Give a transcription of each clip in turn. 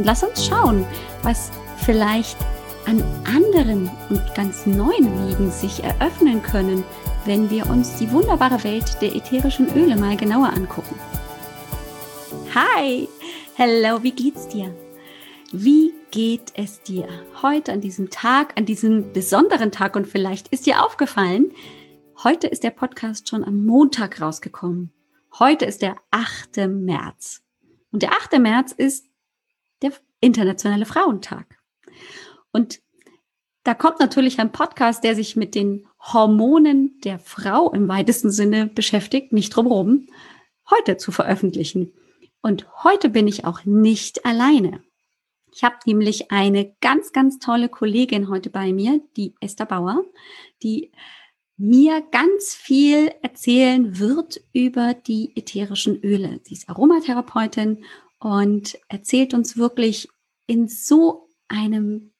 Und lass uns schauen, was vielleicht an anderen und ganz neuen Wegen sich eröffnen können, wenn wir uns die wunderbare Welt der ätherischen Öle mal genauer angucken. Hi, hello, wie geht's dir? Wie geht es dir heute an diesem Tag, an diesem besonderen Tag? Und vielleicht ist dir aufgefallen, heute ist der Podcast schon am Montag rausgekommen. Heute ist der 8. März. Und der 8. März ist Internationale Frauentag. Und da kommt natürlich ein Podcast, der sich mit den Hormonen der Frau im weitesten Sinne beschäftigt, nicht drumherum, heute zu veröffentlichen. Und heute bin ich auch nicht alleine. Ich habe nämlich eine ganz, ganz tolle Kollegin heute bei mir, die Esther Bauer, die mir ganz viel erzählen wird über die ätherischen Öle. Sie ist Aromatherapeutin und erzählt uns wirklich in so einem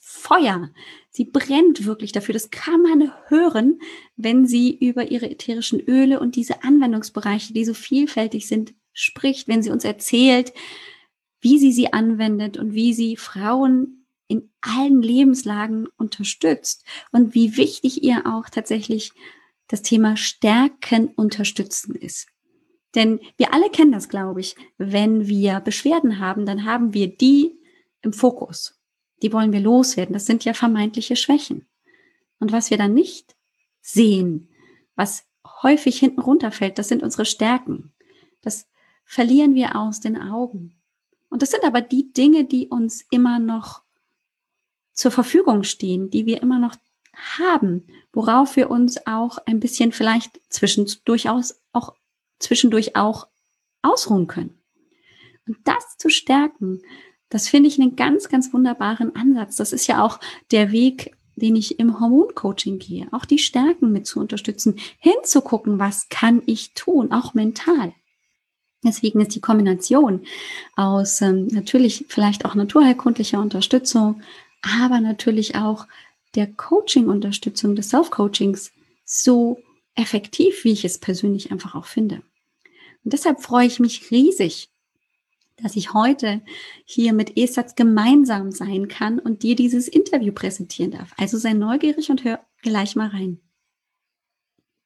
Feuer. Sie brennt wirklich dafür. Das kann man hören, wenn sie über ihre ätherischen Öle und diese Anwendungsbereiche, die so vielfältig sind, spricht, wenn sie uns erzählt, wie sie sie anwendet und wie sie Frauen in allen Lebenslagen unterstützt und wie wichtig ihr auch tatsächlich das Thema Stärken unterstützen ist. Denn wir alle kennen das, glaube ich. Wenn wir Beschwerden haben, dann haben wir die im Fokus. Die wollen wir loswerden. Das sind ja vermeintliche Schwächen. Und was wir dann nicht sehen, was häufig hinten runterfällt, das sind unsere Stärken. Das verlieren wir aus den Augen. Und das sind aber die Dinge, die uns immer noch zur Verfügung stehen, die wir immer noch haben, worauf wir uns auch ein bisschen vielleicht zwischendurch auch zwischendurch auch ausruhen können. Und das zu stärken, das finde ich einen ganz, ganz wunderbaren Ansatz. Das ist ja auch der Weg, den ich im Hormoncoaching gehe, auch die Stärken mit zu unterstützen, hinzugucken, was kann ich tun, auch mental. Deswegen ist die Kombination aus ähm, natürlich vielleicht auch naturheilkundlicher Unterstützung, aber natürlich auch der Coaching-Unterstützung des Self-Coachings so effektiv, wie ich es persönlich einfach auch finde. Und deshalb freue ich mich riesig, dass ich heute hier mit ESATS gemeinsam sein kann und dir dieses Interview präsentieren darf. Also sei neugierig und hör gleich mal rein.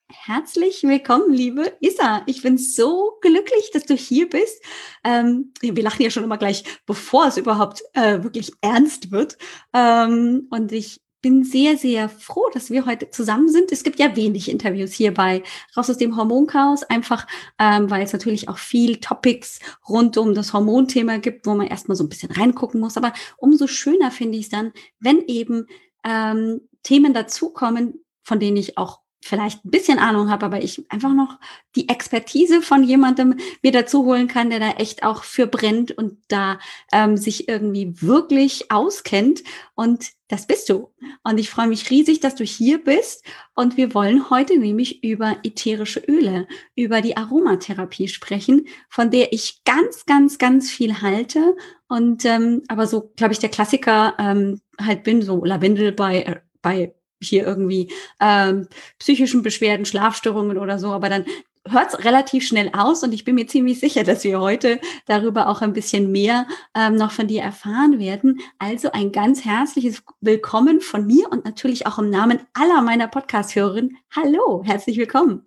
Herzlich willkommen, liebe Isa. Ich bin so glücklich, dass du hier bist. Ähm, wir lachen ja schon immer gleich, bevor es überhaupt äh, wirklich ernst wird. Ähm, und ich bin sehr, sehr froh, dass wir heute zusammen sind. Es gibt ja wenig Interviews hier bei Raus aus dem Hormonchaos, einfach ähm, weil es natürlich auch viel Topics rund um das Hormonthema gibt, wo man erstmal so ein bisschen reingucken muss. Aber umso schöner finde ich es dann, wenn eben ähm, Themen dazukommen, von denen ich auch vielleicht ein bisschen Ahnung habe, aber ich einfach noch die Expertise von jemandem mir dazu holen kann, der da echt auch für brennt und da ähm, sich irgendwie wirklich auskennt. Und das bist du. Und ich freue mich riesig, dass du hier bist. Und wir wollen heute nämlich über ätherische Öle, über die Aromatherapie sprechen, von der ich ganz, ganz, ganz viel halte. Und ähm, aber so, glaube ich, der Klassiker ähm, halt bin, so Lavendel bei, äh, bei hier irgendwie ähm, psychischen Beschwerden, Schlafstörungen oder so, aber dann hört es relativ schnell aus und ich bin mir ziemlich sicher, dass wir heute darüber auch ein bisschen mehr ähm, noch von dir erfahren werden. Also ein ganz herzliches Willkommen von mir und natürlich auch im Namen aller meiner Podcast-Hörerinnen. Hallo, herzlich willkommen.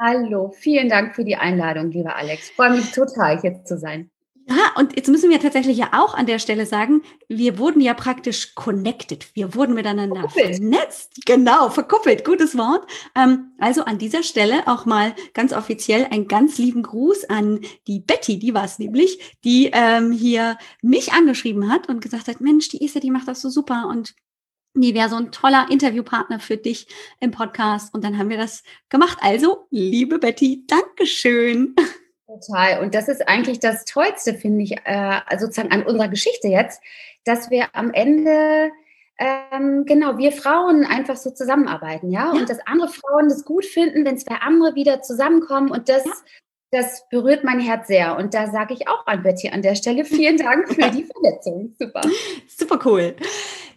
Hallo, vielen Dank für die Einladung, lieber Alex. Freue mich total, hier zu sein. Ja, und jetzt müssen wir tatsächlich ja auch an der Stelle sagen, wir wurden ja praktisch connected. Wir wurden miteinander verkuppelt. vernetzt. Genau, verkuppelt. Gutes Wort. Ähm, also an dieser Stelle auch mal ganz offiziell einen ganz lieben Gruß an die Betty, die war es nämlich, die ähm, hier mich angeschrieben hat und gesagt hat, Mensch, die Isa, die macht das so super und die wäre so ein toller Interviewpartner für dich im Podcast. Und dann haben wir das gemacht. Also, liebe Betty, Dankeschön. Total. Und das ist eigentlich das Tollste, finde ich, äh, sozusagen an unserer Geschichte jetzt, dass wir am Ende ähm, genau, wir Frauen einfach so zusammenarbeiten, ja? ja? Und dass andere Frauen das gut finden, wenn zwei andere wieder zusammenkommen und das, ja. das berührt mein Herz sehr. Und da sage ich auch an Betty an der Stelle vielen Dank für die Verletzung. Super. Super cool.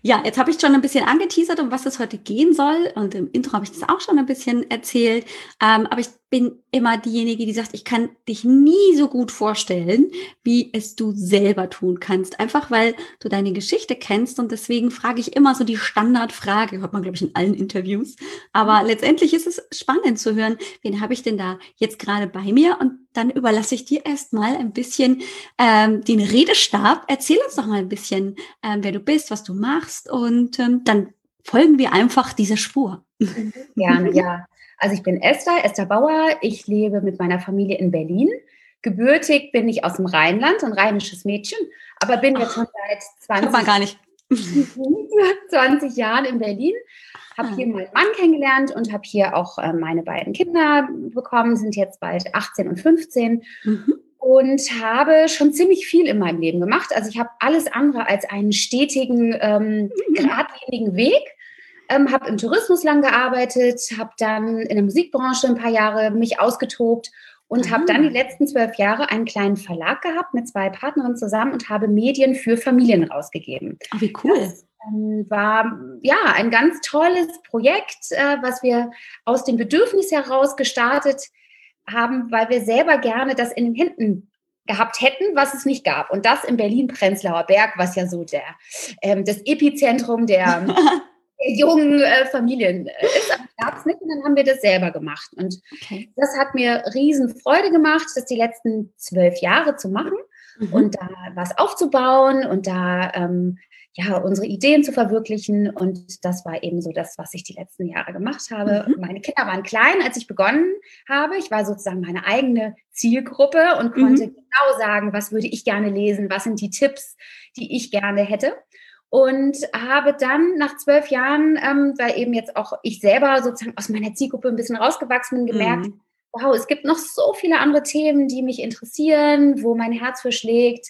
Ja, jetzt habe ich schon ein bisschen angeteasert, um was es heute gehen soll. Und im Intro habe ich das auch schon ein bisschen erzählt. Ähm, aber ich bin immer diejenige, die sagt, ich kann dich nie so gut vorstellen, wie es du selber tun kannst. Einfach weil du deine Geschichte kennst. Und deswegen frage ich immer so die Standardfrage, hört man, glaube ich, in allen Interviews. Aber letztendlich ist es spannend zu hören, wen habe ich denn da jetzt gerade bei mir? Und dann überlasse ich dir erstmal ein bisschen ähm, den Redestab. Erzähl uns doch mal ein bisschen, ähm, wer du bist, was du machst und ähm, dann folgen wir einfach dieser Spur. Gerne, ja. Also ich bin Esther, Esther Bauer. Ich lebe mit meiner Familie in Berlin. Gebürtig bin ich aus dem Rheinland, ein rheinisches Mädchen, aber bin jetzt schon seit 20, gar nicht. 20 Jahren in Berlin habe ah. hier meinen Mann kennengelernt und habe hier auch äh, meine beiden Kinder bekommen, sind jetzt bald 18 und 15. Mhm. Und habe schon ziemlich viel in meinem Leben gemacht. Also ich habe alles andere als einen stetigen, ähm, mhm. geradlinigen Weg. Ähm, habe im Tourismus lang gearbeitet, habe dann in der Musikbranche ein paar Jahre mich ausgetobt und habe dann die letzten zwölf Jahre einen kleinen Verlag gehabt mit zwei Partnerinnen zusammen und habe Medien für Familien rausgegeben. Oh, wie cool. Das war ja ein ganz tolles Projekt, äh, was wir aus dem Bedürfnis heraus gestartet haben, weil wir selber gerne das in den Händen gehabt hätten, was es nicht gab. Und das im Berlin-Prenzlauer Berg, was ja so der, ähm, das Epizentrum der, der jungen äh, Familien äh, ist. Aber gab es nicht und dann haben wir das selber gemacht. Und okay. das hat mir riesen Freude gemacht, das die letzten zwölf Jahre zu machen mhm. und da was aufzubauen und da ähm, ja, unsere Ideen zu verwirklichen. Und das war eben so das, was ich die letzten Jahre gemacht habe. Mhm. Meine Kinder waren klein, als ich begonnen habe. Ich war sozusagen meine eigene Zielgruppe und konnte mhm. genau sagen, was würde ich gerne lesen, was sind die Tipps, die ich gerne hätte. Und habe dann nach zwölf Jahren, ähm, weil eben jetzt auch ich selber sozusagen aus meiner Zielgruppe ein bisschen rausgewachsen bin, gemerkt, mhm. wow, es gibt noch so viele andere Themen, die mich interessieren, wo mein Herz für schlägt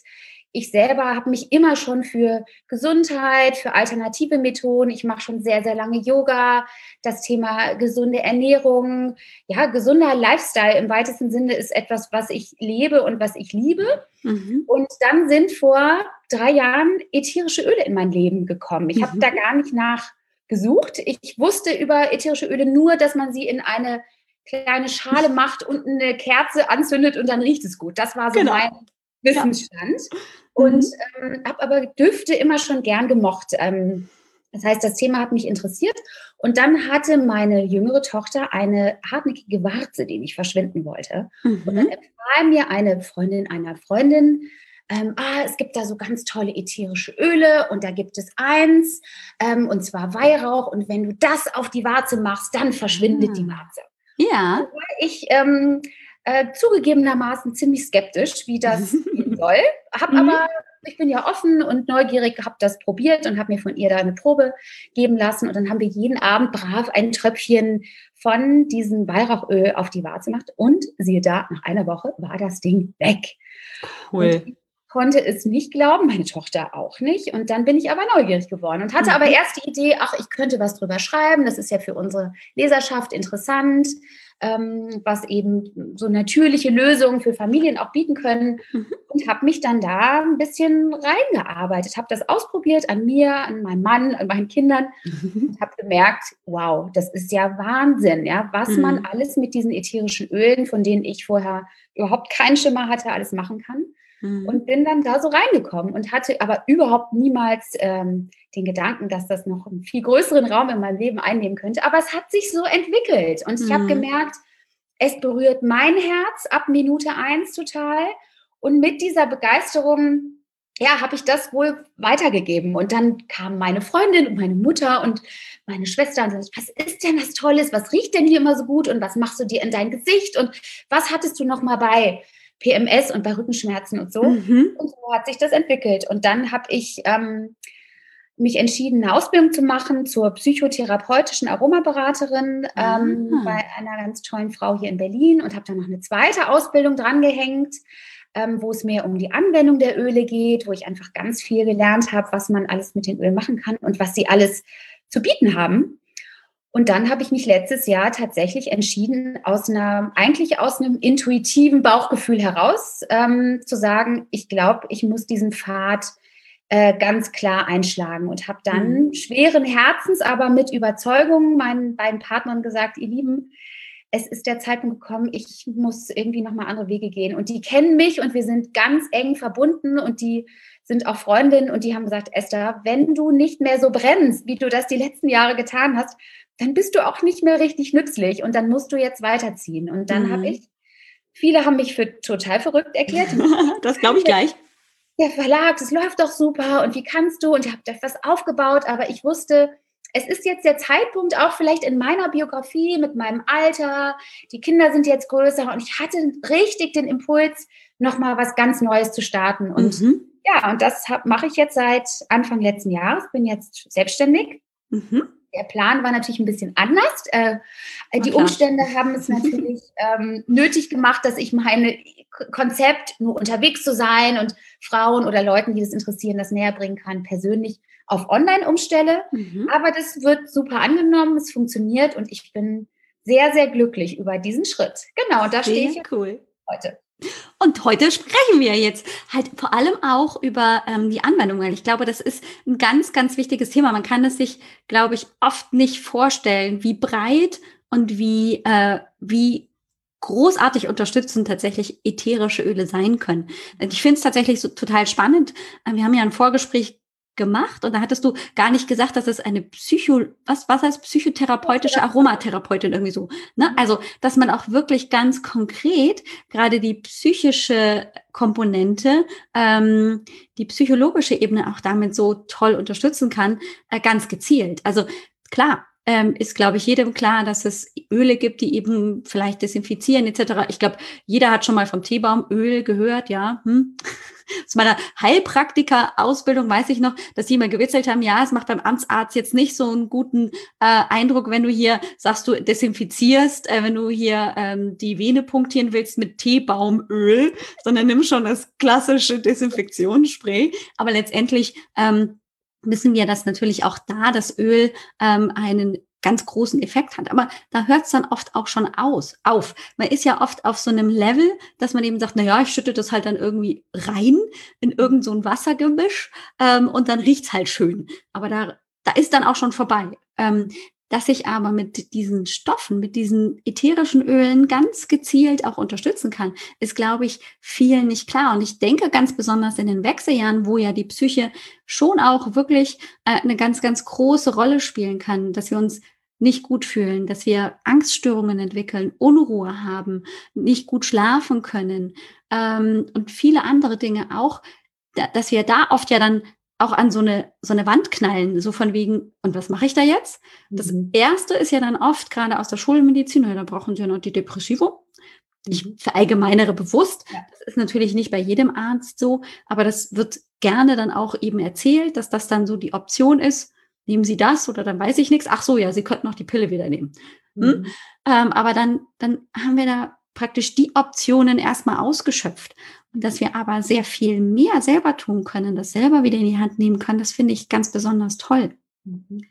ich selber habe mich immer schon für Gesundheit, für alternative Methoden, ich mache schon sehr, sehr lange Yoga, das Thema gesunde Ernährung, ja, gesunder Lifestyle im weitesten Sinne ist etwas, was ich lebe und was ich liebe. Mhm. Und dann sind vor drei Jahren ätherische Öle in mein Leben gekommen. Ich mhm. habe da gar nicht nachgesucht. Ich wusste über ätherische Öle nur, dass man sie in eine kleine Schale macht und eine Kerze anzündet und dann riecht es gut. Das war so genau. mein Wissensstand. Ja. Und mhm. ähm, habe aber Düfte immer schon gern gemocht. Ähm, das heißt, das Thema hat mich interessiert. Und dann hatte meine jüngere Tochter eine hartnäckige Warze, die nicht verschwinden wollte. Mhm. Und dann empfahl mir eine Freundin einer Freundin, ähm, ah, es gibt da so ganz tolle ätherische Öle und da gibt es eins, ähm, und zwar Weihrauch. Und wenn du das auf die Warze machst, dann verschwindet mhm. die. Warze. Ja. Ich ähm, äh, zugegebenermaßen ziemlich skeptisch, wie das gehen soll. Hab mhm. aber, ich bin ja offen und neugierig, habe das probiert und habe mir von ihr da eine Probe geben lassen. Und dann haben wir jeden Abend brav ein Tröpfchen von diesem Weihrauchöl auf die Warze gemacht. Und siehe da, nach einer Woche war das Ding weg. Cool. Und konnte es nicht glauben, meine Tochter auch nicht. Und dann bin ich aber neugierig geworden und hatte mhm. aber erst die Idee, ach, ich könnte was drüber schreiben, das ist ja für unsere Leserschaft interessant ähm, was eben so natürliche Lösungen für Familien auch bieten können. Mhm. Und habe mich dann da ein bisschen reingearbeitet, habe das ausprobiert an mir, an meinem Mann, an meinen Kindern mhm. und habe gemerkt, wow, das ist ja Wahnsinn, ja, was mhm. man alles mit diesen ätherischen Ölen, von denen ich vorher überhaupt keinen Schimmer hatte, alles machen kann. Mhm. Und bin dann da so reingekommen und hatte aber überhaupt niemals ähm, den Gedanken, dass das noch einen viel größeren Raum in meinem Leben einnehmen könnte. Aber es hat sich so entwickelt und ich mhm. habe gemerkt, es berührt mein Herz ab Minute eins total. Und mit dieser Begeisterung, ja, habe ich das wohl weitergegeben. Und dann kam meine Freundin und meine Mutter und meine Schwester und sagte, was ist denn das Tolles? Was riecht denn hier immer so gut? Und was machst du dir in dein Gesicht? Und was hattest du noch mal bei PMS und bei Rückenschmerzen und so? Mhm. Und so hat sich das entwickelt. Und dann habe ich ähm, mich entschieden, eine Ausbildung zu machen zur psychotherapeutischen Aromaberaterin ähm, bei einer ganz tollen Frau hier in Berlin und habe dann noch eine zweite Ausbildung drangehängt, ähm, wo es mehr um die Anwendung der Öle geht, wo ich einfach ganz viel gelernt habe, was man alles mit den Ölen machen kann und was sie alles zu bieten haben. Und dann habe ich mich letztes Jahr tatsächlich entschieden, aus einer, eigentlich aus einem intuitiven Bauchgefühl heraus ähm, zu sagen, ich glaube, ich muss diesen Pfad äh, ganz klar einschlagen und habe dann mhm. schweren Herzens, aber mit Überzeugung meinen beiden Partnern gesagt, ihr Lieben, es ist der Zeitpunkt gekommen, ich muss irgendwie nochmal andere Wege gehen. Und die kennen mich und wir sind ganz eng verbunden und die sind auch Freundinnen und die haben gesagt, Esther, wenn du nicht mehr so brennst, wie du das die letzten Jahre getan hast, dann bist du auch nicht mehr richtig nützlich und dann musst du jetzt weiterziehen. Und dann mhm. habe ich, viele haben mich für total verrückt erklärt. das glaube ich gleich der Verlag, das läuft doch super und wie kannst du und ihr habt etwas aufgebaut, aber ich wusste, es ist jetzt der Zeitpunkt auch vielleicht in meiner Biografie mit meinem Alter, die Kinder sind jetzt größer und ich hatte richtig den Impuls, nochmal was ganz Neues zu starten und mhm. ja, und das mache ich jetzt seit Anfang letzten Jahres, bin jetzt selbstständig. Mhm. Der Plan war natürlich ein bisschen anders. Äh, die Umstände haben es natürlich ähm, nötig gemacht, dass ich meine Konzept, nur unterwegs zu sein und Frauen oder Leuten, die das interessieren, das näher bringen kann, persönlich auf online umstelle. Mhm. Aber das wird super angenommen, es funktioniert und ich bin sehr, sehr glücklich über diesen Schritt. Genau, da stehe ich cool. heute. Und heute sprechen wir jetzt halt vor allem auch über ähm, die Anwendung, weil ich glaube, das ist ein ganz, ganz wichtiges Thema. Man kann es sich, glaube ich, oft nicht vorstellen, wie breit und wie, äh, wie großartig unterstützend tatsächlich ätherische Öle sein können. Ich finde es tatsächlich so total spannend. Äh, wir haben ja ein Vorgespräch gemacht und da hattest du gar nicht gesagt, dass es eine Psycho, was, was heißt psychotherapeutische Aromatherapeutin irgendwie so. Ne? Also, dass man auch wirklich ganz konkret gerade die psychische Komponente, ähm, die psychologische Ebene auch damit so toll unterstützen kann, äh, ganz gezielt. Also klar, ähm, ist, glaube ich, jedem klar, dass es Öle gibt, die eben vielleicht desinfizieren etc. Ich glaube, jeder hat schon mal vom Teebaumöl gehört, ja. Hm. Aus meiner Heilpraktiker-Ausbildung weiß ich noch, dass die mal gewitzelt haben, ja, es macht beim Amtsarzt jetzt nicht so einen guten äh, Eindruck, wenn du hier sagst, du desinfizierst, äh, wenn du hier ähm, die Vene punktieren willst mit Teebaumöl, sondern nimm schon das klassische Desinfektionsspray. Aber letztendlich ähm, wissen wir, dass natürlich auch da das Öl ähm, einen ganz großen Effekt hat. Aber da hört es dann oft auch schon aus, auf. Man ist ja oft auf so einem Level, dass man eben sagt, na ja, ich schütte das halt dann irgendwie rein in irgend so ein Wassergemisch ähm, und dann riecht's halt schön. Aber da, da ist dann auch schon vorbei. Ähm, dass ich aber mit diesen Stoffen, mit diesen ätherischen Ölen ganz gezielt auch unterstützen kann, ist, glaube ich, vielen nicht klar. Und ich denke ganz besonders in den Wechseljahren, wo ja die Psyche schon auch wirklich äh, eine ganz, ganz große Rolle spielen kann, dass wir uns nicht gut fühlen, dass wir Angststörungen entwickeln, Unruhe haben, nicht gut schlafen können ähm, und viele andere Dinge auch, da, dass wir da oft ja dann auch an so eine, so eine Wand knallen, so von wegen, und was mache ich da jetzt? Das mhm. erste ist ja dann oft, gerade aus der Schulmedizin, da brauchen sie ja noch die Depressivo. Ich mhm. verallgemeinere bewusst. Ja. Das ist natürlich nicht bei jedem Arzt so, aber das wird gerne dann auch eben erzählt, dass das dann so die Option ist. Nehmen Sie das oder dann weiß ich nichts. Ach so, ja, Sie könnten noch die Pille wieder nehmen. Hm? Mhm. Ähm, aber dann, dann haben wir da praktisch die Optionen erstmal ausgeschöpft. Und dass wir aber sehr viel mehr selber tun können, das selber wieder in die Hand nehmen können, das finde ich ganz besonders toll. Mhm.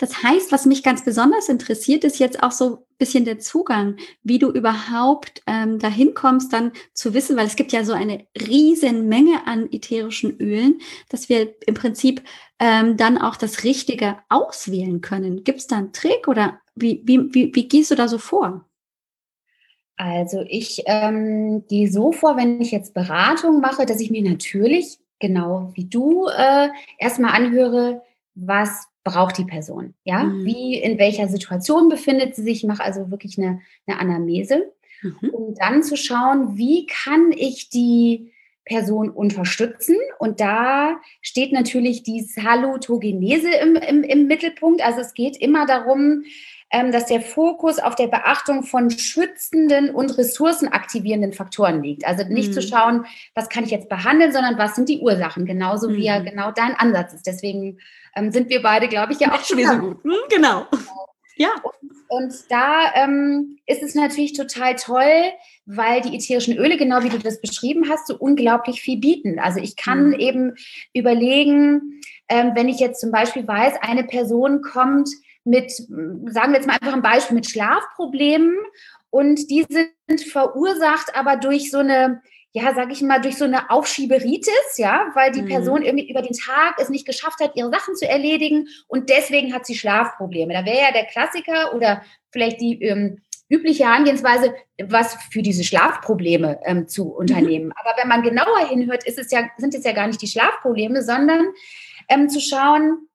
Das heißt, was mich ganz besonders interessiert, ist jetzt auch so ein bisschen der Zugang, wie du überhaupt ähm, dahin kommst, dann zu wissen, weil es gibt ja so eine riesen Menge an ätherischen Ölen, dass wir im Prinzip ähm, dann auch das Richtige auswählen können. Gibt es da einen Trick oder wie, wie, wie, wie gehst du da so vor? Also ich ähm, gehe so vor, wenn ich jetzt Beratung mache, dass ich mir natürlich, genau wie du, äh, erstmal anhöre, was braucht die Person? Ja, mhm. wie, in welcher Situation befindet sie sich? Ich mache also wirklich eine, eine Anamnese, mhm. um dann zu schauen, wie kann ich die Person unterstützen. Und da steht natürlich die Salutogenese im, im, im Mittelpunkt. Also es geht immer darum, dass der Fokus auf der Beachtung von schützenden und ressourcenaktivierenden Faktoren liegt. Also nicht mhm. zu schauen, was kann ich jetzt behandeln, sondern was sind die Ursachen, genauso mhm. wie ja genau dein Ansatz ist. Deswegen ähm, sind wir beide, glaube ich, ja auch schon so gut. Mhm, genau. Ja. Und, und da ähm, ist es natürlich total toll, weil die ätherischen Öle, genau wie du das beschrieben hast, so unglaublich viel bieten. Also ich kann mhm. eben überlegen, ähm, wenn ich jetzt zum Beispiel weiß, eine Person kommt mit, sagen wir jetzt mal einfach ein Beispiel, mit Schlafproblemen und die sind verursacht aber durch so eine ja, sag ich mal, durch so eine Aufschieberitis, ja, weil die mhm. Person irgendwie über den Tag es nicht geschafft hat, ihre Sachen zu erledigen und deswegen hat sie Schlafprobleme. Da wäre ja der Klassiker oder vielleicht die ähm, übliche Herangehensweise, was für diese Schlafprobleme ähm, zu mhm. unternehmen. Mhm. Aber wenn man genauer hinhört, ist es ja, sind es ja gar nicht die Schlafprobleme, sondern ähm, zu schauen,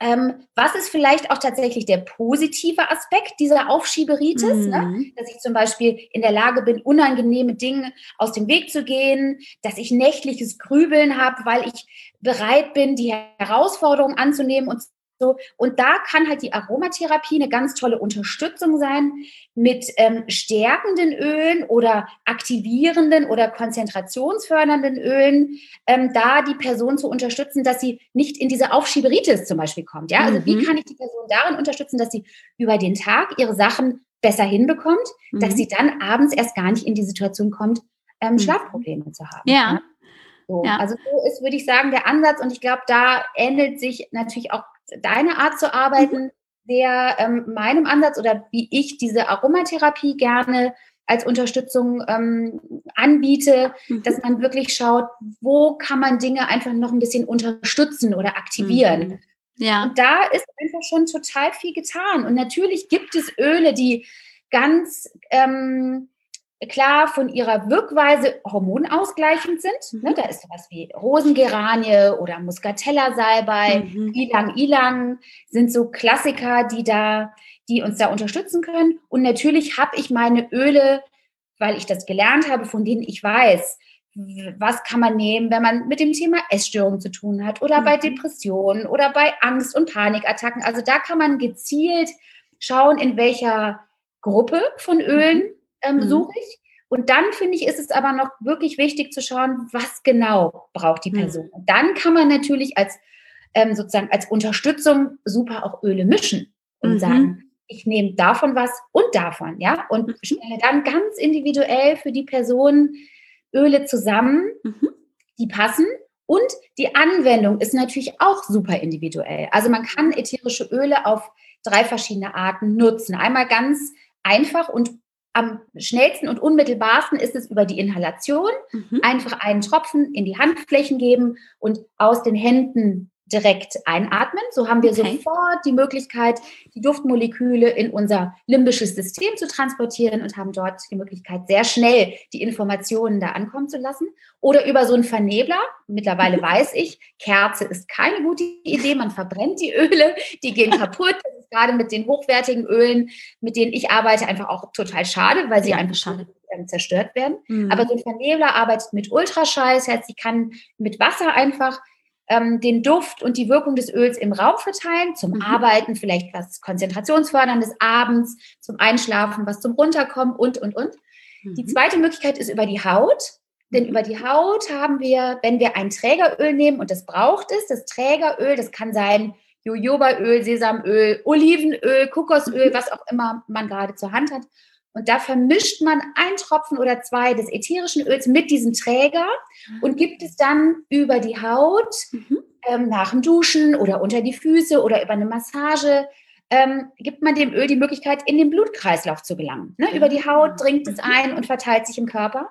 ähm, was ist vielleicht auch tatsächlich der positive Aspekt dieser Aufschieberitis? Ne? Mhm. Ne? Dass ich zum Beispiel in der Lage bin, unangenehme Dinge aus dem Weg zu gehen, dass ich nächtliches Grübeln habe, weil ich bereit bin, die Herausforderungen anzunehmen und so, und da kann halt die Aromatherapie eine ganz tolle Unterstützung sein mit ähm, stärkenden Ölen oder aktivierenden oder konzentrationsfördernden Ölen, ähm, da die Person zu unterstützen, dass sie nicht in diese Aufschieberitis zum Beispiel kommt. Ja, also mhm. wie kann ich die Person darin unterstützen, dass sie über den Tag ihre Sachen besser hinbekommt, mhm. dass sie dann abends erst gar nicht in die Situation kommt, ähm, mhm. Schlafprobleme zu haben. Ja. ja? So, ja. Also so ist, würde ich sagen, der Ansatz und ich glaube, da ähnelt sich natürlich auch deine Art zu arbeiten, mhm. der ähm, meinem Ansatz oder wie ich diese Aromatherapie gerne als Unterstützung ähm, anbiete, mhm. dass man wirklich schaut, wo kann man Dinge einfach noch ein bisschen unterstützen oder aktivieren. Mhm. Ja. Und da ist einfach schon total viel getan. Und natürlich gibt es Öle, die ganz ähm, klar von ihrer Wirkweise hormonausgleichend sind. Mhm. Ne, da ist sowas wie Rosengeranie oder Muscatella-Salbei, mhm. Ilang Ilang sind so Klassiker, die da, die uns da unterstützen können. Und natürlich habe ich meine Öle, weil ich das gelernt habe, von denen ich weiß, was kann man nehmen, wenn man mit dem Thema Essstörungen zu tun hat oder mhm. bei Depressionen oder bei Angst- und Panikattacken. Also da kann man gezielt schauen, in welcher Gruppe von Ölen mhm ähm, mhm. suche ich. Und dann finde ich, ist es aber noch wirklich wichtig zu schauen, was genau braucht die mhm. Person. Und dann kann man natürlich als ähm, sozusagen als Unterstützung super auch Öle mischen und mhm. sagen, ich nehme davon was und davon, ja, und mhm. stelle dann ganz individuell für die Person Öle zusammen, mhm. die passen. Und die Anwendung ist natürlich auch super individuell. Also man kann ätherische Öle auf drei verschiedene Arten nutzen. Einmal ganz einfach und am schnellsten und unmittelbarsten ist es über die Inhalation. Mhm. Einfach einen Tropfen in die Handflächen geben und aus den Händen direkt einatmen. So haben wir okay. sofort die Möglichkeit, die Duftmoleküle in unser limbisches System zu transportieren und haben dort die Möglichkeit, sehr schnell die Informationen da ankommen zu lassen. Oder über so einen Vernebler. Mittlerweile weiß ich, Kerze ist keine gute Idee. Man verbrennt die Öle, die gehen kaputt. Das ist gerade mit den hochwertigen Ölen, mit denen ich arbeite, einfach auch total schade, weil sie ja, einfach schade zerstört werden. Mhm. Aber so ein Vernebler arbeitet mit Ultraschall. Das heißt, sie kann mit Wasser einfach ähm, den Duft und die Wirkung des Öls im Raum verteilen, zum mhm. Arbeiten, vielleicht was Konzentrationsförderndes abends, zum Einschlafen, was zum Runterkommen und, und, und. Mhm. Die zweite Möglichkeit ist über die Haut. Denn mhm. über die Haut haben wir, wenn wir ein Trägeröl nehmen, und das braucht es, das Trägeröl, das kann sein Jojobaöl, Sesamöl, Olivenöl, Kokosöl, mhm. was auch immer man gerade zur Hand hat. Und da vermischt man ein Tropfen oder zwei des ätherischen Öls mit diesem Träger und gibt es dann über die Haut mhm. ähm, nach dem Duschen oder unter die Füße oder über eine Massage. Ähm, gibt man dem Öl die Möglichkeit, in den Blutkreislauf zu gelangen. Ne? Über die Haut dringt es ein und verteilt sich im Körper.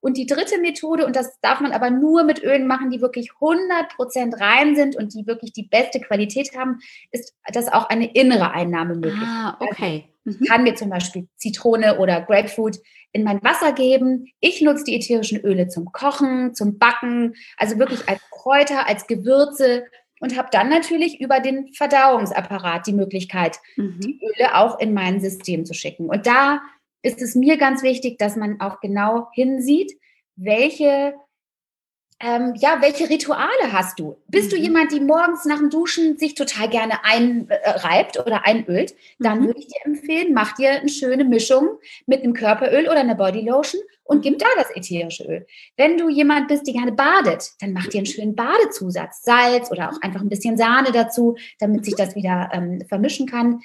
Und die dritte Methode, und das darf man aber nur mit Ölen machen, die wirklich 100% rein sind und die wirklich die beste Qualität haben, ist, dass auch eine innere Einnahme möglich Ah, okay. Also ich kann mir zum Beispiel Zitrone oder Grapefruit in mein Wasser geben. Ich nutze die ätherischen Öle zum Kochen, zum Backen, also wirklich als Kräuter, als Gewürze und habe dann natürlich über den Verdauungsapparat die Möglichkeit, mhm. die Öle auch in mein System zu schicken. Und da ist es mir ganz wichtig, dass man auch genau hinsieht, welche ähm, ja, welche Rituale hast du? Bist mhm. du jemand, die morgens nach dem Duschen sich total gerne einreibt oder einölt? Dann mhm. würde ich dir empfehlen, mach dir eine schöne Mischung mit einem Körperöl oder einer Bodylotion und mhm. gib da das ätherische Öl. Wenn du jemand bist, die gerne badet, dann mach dir einen schönen Badezusatz, Salz oder auch einfach ein bisschen Sahne dazu, damit sich mhm. das wieder ähm, vermischen kann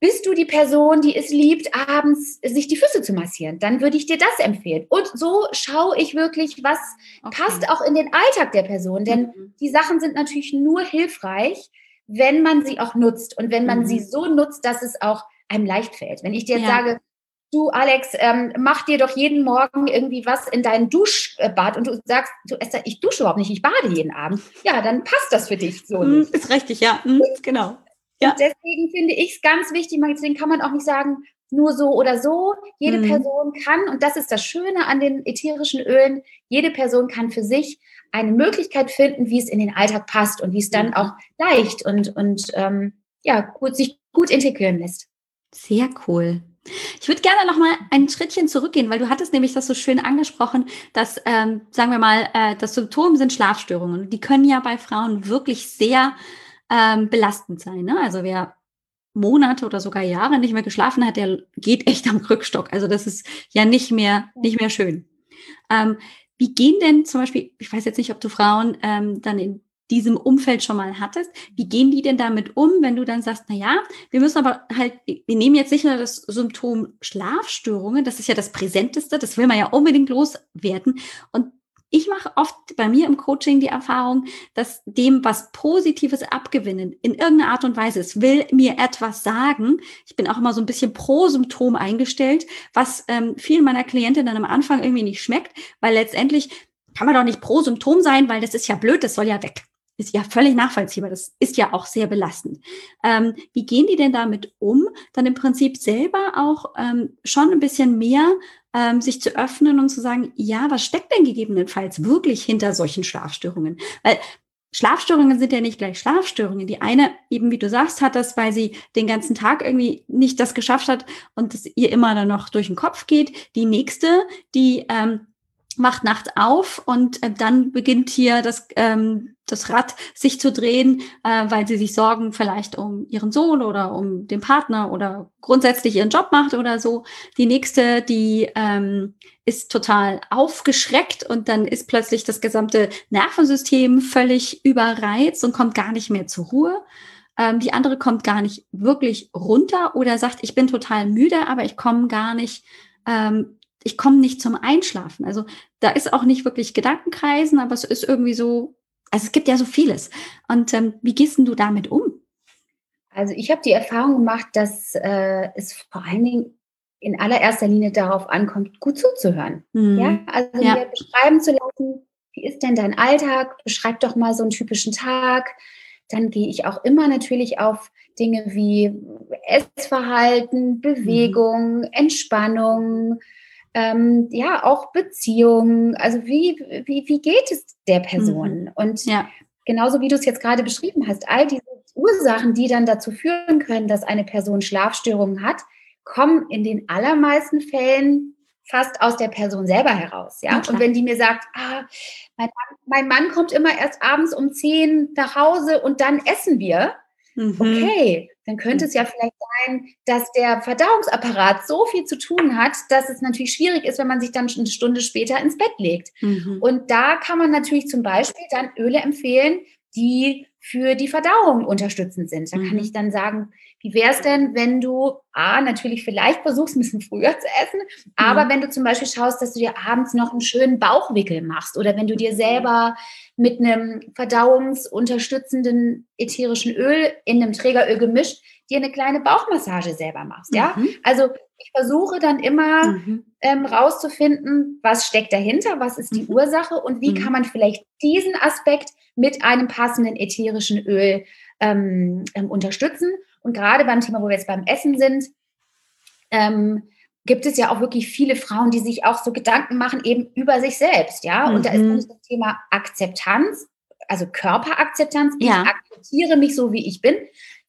bist du die Person, die es liebt, abends sich die Füße zu massieren? Dann würde ich dir das empfehlen. Und so schaue ich wirklich, was okay. passt auch in den Alltag der Person. Denn mhm. die Sachen sind natürlich nur hilfreich, wenn man sie auch nutzt und wenn man mhm. sie so nutzt, dass es auch einem leicht fällt. Wenn ich dir jetzt ja. sage, du Alex, ähm, mach dir doch jeden Morgen irgendwie was in dein Duschbad und du sagst, du Esther, ich dusche überhaupt nicht, ich bade jeden Abend. Ja, dann passt das für dich so mhm. Ist richtig, ja, mhm, genau. Ja. Und deswegen finde ich es ganz wichtig, deswegen kann man auch nicht sagen, nur so oder so. Jede mhm. Person kann, und das ist das Schöne an den ätherischen Ölen, jede Person kann für sich eine Möglichkeit finden, wie es in den Alltag passt und wie es dann mhm. auch leicht und, und ähm, ja, gut, sich gut integrieren lässt. Sehr cool. Ich würde gerne noch mal ein Schrittchen zurückgehen, weil du hattest nämlich das so schön angesprochen, dass, ähm, sagen wir mal, äh, das Symptom sind Schlafstörungen. Die können ja bei Frauen wirklich sehr ähm, belastend sein. Ne? Also wer Monate oder sogar Jahre nicht mehr geschlafen hat, der geht echt am Rückstock. Also das ist ja nicht mehr, nicht mehr schön. Ähm, wie gehen denn zum Beispiel, ich weiß jetzt nicht, ob du Frauen ähm, dann in diesem Umfeld schon mal hattest, wie gehen die denn damit um, wenn du dann sagst, na ja, wir müssen aber halt, wir nehmen jetzt nicht nur das Symptom Schlafstörungen, das ist ja das Präsenteste, das will man ja unbedingt loswerden und ich mache oft bei mir im Coaching die Erfahrung, dass dem was Positives abgewinnen in irgendeiner Art und Weise, es will mir etwas sagen. Ich bin auch immer so ein bisschen pro Symptom eingestellt, was ähm, vielen meiner Klientinnen am Anfang irgendwie nicht schmeckt, weil letztendlich kann man doch nicht pro Symptom sein, weil das ist ja blöd, das soll ja weg. Ist ja völlig nachvollziehbar. Das ist ja auch sehr belastend. Ähm, wie gehen die denn damit um? Dann im Prinzip selber auch ähm, schon ein bisschen mehr ähm, sich zu öffnen und zu sagen, ja, was steckt denn gegebenenfalls wirklich hinter solchen Schlafstörungen? Weil Schlafstörungen sind ja nicht gleich Schlafstörungen. Die eine, eben wie du sagst, hat das, weil sie den ganzen Tag irgendwie nicht das geschafft hat und es ihr immer dann noch durch den Kopf geht. Die nächste, die ähm, macht nachts auf und äh, dann beginnt hier das, ähm, das Rad sich zu drehen, äh, weil sie sich Sorgen vielleicht um ihren Sohn oder um den Partner oder grundsätzlich ihren Job macht oder so. Die nächste, die ähm, ist total aufgeschreckt und dann ist plötzlich das gesamte Nervensystem völlig überreizt und kommt gar nicht mehr zur Ruhe. Ähm, die andere kommt gar nicht wirklich runter oder sagt, ich bin total müde, aber ich komme gar nicht ähm, ich komme nicht zum Einschlafen. Also da ist auch nicht wirklich Gedankenkreisen, aber es ist irgendwie so, also es gibt ja so vieles. Und ähm, wie gehst du damit um? Also ich habe die Erfahrung gemacht, dass äh, es vor allen Dingen in allererster Linie darauf ankommt, gut zuzuhören. Mhm. Ja, also ja. mir beschreiben zu lassen, wie ist denn dein Alltag? Beschreib doch mal so einen typischen Tag. Dann gehe ich auch immer natürlich auf Dinge wie Essverhalten, mhm. Bewegung, mhm. Entspannung, ähm, ja, auch Beziehungen. Also wie, wie, wie geht es der Person? Mhm. Und ja. genauso wie du es jetzt gerade beschrieben hast, all diese Ursachen, die dann dazu führen können, dass eine Person Schlafstörungen hat, kommen in den allermeisten Fällen fast aus der Person selber heraus. Ja? Und wenn die mir sagt, ah, mein Mann, mein Mann kommt immer erst abends um zehn nach Hause und dann essen wir, Mhm. Okay, dann könnte es ja vielleicht sein, dass der Verdauungsapparat so viel zu tun hat, dass es natürlich schwierig ist, wenn man sich dann eine Stunde später ins Bett legt. Mhm. Und da kann man natürlich zum Beispiel dann Öle empfehlen, die für die Verdauung unterstützend sind. Da mhm. kann ich dann sagen, wie wäre es denn, wenn du, A, natürlich vielleicht versuchst, ein bisschen früher zu essen, aber mhm. wenn du zum Beispiel schaust, dass du dir abends noch einen schönen Bauchwickel machst oder wenn du dir selber mit einem verdauungsunterstützenden ätherischen Öl in einem Trägeröl gemischt dir eine kleine Bauchmassage selber machst, ja? Mhm. Also ich versuche dann immer mhm. ähm, rauszufinden, was steckt dahinter, was ist die mhm. Ursache und wie mhm. kann man vielleicht diesen Aspekt mit einem passenden ätherischen Öl ähm, ähm, unterstützen. Und gerade beim Thema, wo wir jetzt beim Essen sind, ähm, gibt es ja auch wirklich viele Frauen, die sich auch so Gedanken machen eben über sich selbst, ja. Und da ist mhm. das Thema Akzeptanz, also Körperakzeptanz. Ich ja. akzeptiere mich so, wie ich bin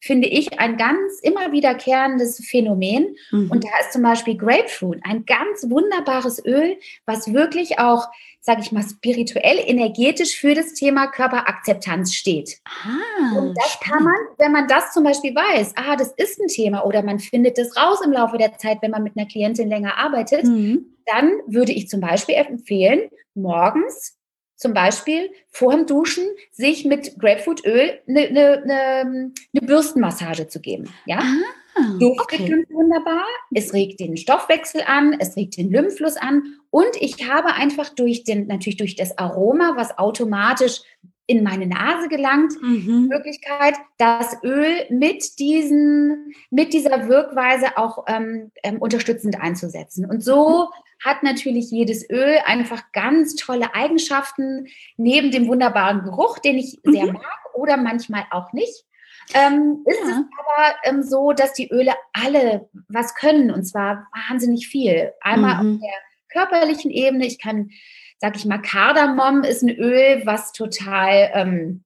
finde ich ein ganz immer wiederkehrendes Phänomen. Mhm. Und da ist zum Beispiel Grapefruit, ein ganz wunderbares Öl, was wirklich auch sage ich mal, spirituell, energetisch für das Thema Körperakzeptanz steht. Ah, und das spannend. kann man, wenn man das zum Beispiel weiß, ah, das ist ein Thema oder man findet das raus im Laufe der Zeit, wenn man mit einer Klientin länger arbeitet, mhm. dann würde ich zum Beispiel empfehlen, morgens zum Beispiel vor dem Duschen sich mit Grapefruitöl eine ne, ne, ne Bürstenmassage zu geben. Ja? Ah, Duftet okay. wunderbar, es regt den Stoffwechsel an, es regt den Lymphfluss an und ich habe einfach durch den, natürlich durch das Aroma, was automatisch in meine Nase gelangt, mhm. Möglichkeit, das Öl mit diesen, mit dieser Wirkweise auch ähm, ähm, unterstützend einzusetzen. Und so hat natürlich jedes Öl einfach ganz tolle Eigenschaften, neben dem wunderbaren Geruch, den ich mhm. sehr mag oder manchmal auch nicht. Ähm, ist ja. es aber ähm, so, dass die Öle alle was können und zwar wahnsinnig viel. Einmal mhm. auf der körperlichen Ebene, ich kann, sag ich mal, Kardamom ist ein Öl, was total, ähm,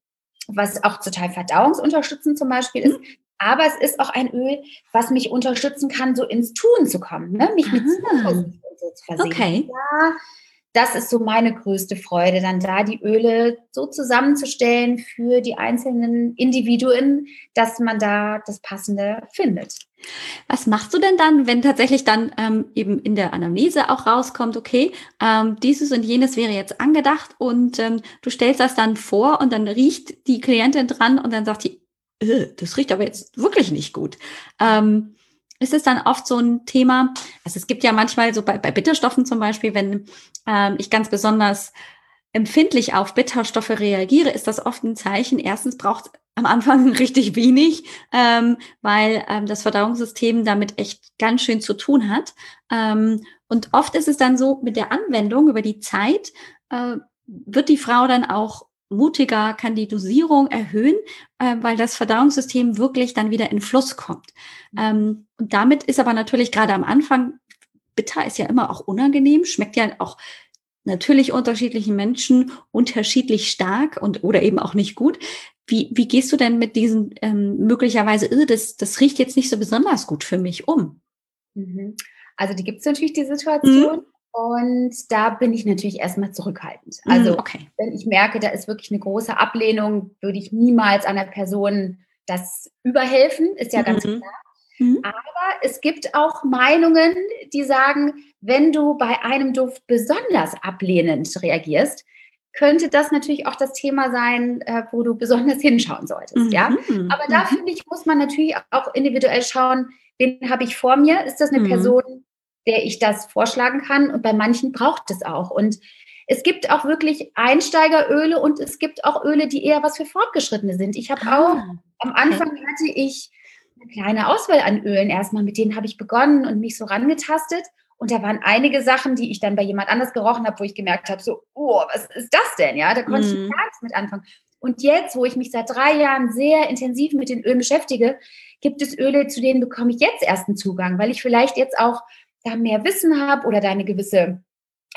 was auch total verdauungsunterstützend zum Beispiel ist. Mhm. Aber es ist auch ein Öl, was mich unterstützen kann, so ins Tun zu kommen, ne? mich mit Aha so zu versehen. Okay. Ja, das ist so meine größte Freude, dann da die Öle so zusammenzustellen für die einzelnen Individuen, dass man da das Passende findet. Was machst du denn dann, wenn tatsächlich dann ähm, eben in der Anamnese auch rauskommt, okay, ähm, dieses und jenes wäre jetzt angedacht und ähm, du stellst das dann vor und dann riecht die Klientin dran und dann sagt die, äh, das riecht aber jetzt wirklich nicht gut. Ähm, ist es dann oft so ein Thema, also es gibt ja manchmal so bei, bei Bitterstoffen zum Beispiel, wenn ähm, ich ganz besonders empfindlich auf Bitterstoffe reagiere, ist das oft ein Zeichen. Erstens braucht am Anfang richtig wenig, ähm, weil ähm, das Verdauungssystem damit echt ganz schön zu tun hat. Ähm, und oft ist es dann so, mit der Anwendung über die Zeit äh, wird die Frau dann auch mutiger, kann die Dosierung erhöhen, äh, weil das Verdauungssystem wirklich dann wieder in Fluss kommt. Ähm, und damit ist aber natürlich gerade am Anfang, bitter ist ja immer auch unangenehm, schmeckt ja auch natürlich unterschiedlichen Menschen unterschiedlich stark und oder eben auch nicht gut. Wie, wie gehst du denn mit diesen ähm, möglicherweise, äh, das, das riecht jetzt nicht so besonders gut für mich um? Mhm. Also die gibt es natürlich die Situation. Mhm. Und da bin ich natürlich erstmal zurückhaltend. Mm, also, okay. wenn ich merke, da ist wirklich eine große Ablehnung, würde ich niemals einer Person das überhelfen, ist ja mhm. ganz klar. Mhm. Aber es gibt auch Meinungen, die sagen, wenn du bei einem Duft besonders ablehnend reagierst, könnte das natürlich auch das Thema sein, äh, wo du besonders hinschauen solltest. Mhm. Ja? Aber da mhm. finde ich, muss man natürlich auch individuell schauen, wen habe ich vor mir? Ist das eine mhm. Person, der ich das vorschlagen kann. Und bei manchen braucht es auch. Und es gibt auch wirklich Einsteigeröle und es gibt auch Öle, die eher was für Fortgeschrittene sind. Ich habe ah, auch, am Anfang okay. hatte ich eine kleine Auswahl an Ölen erstmal, mit denen habe ich begonnen und mich so rangetastet. Und da waren einige Sachen, die ich dann bei jemand anders gerochen habe, wo ich gemerkt habe, so, oh, was ist das denn? Ja, da konnte mm. ich gar nichts mit anfangen. Und jetzt, wo ich mich seit drei Jahren sehr intensiv mit den Ölen beschäftige, gibt es Öle, zu denen bekomme ich jetzt erst einen Zugang, weil ich vielleicht jetzt auch da mehr Wissen habe oder da eine gewisse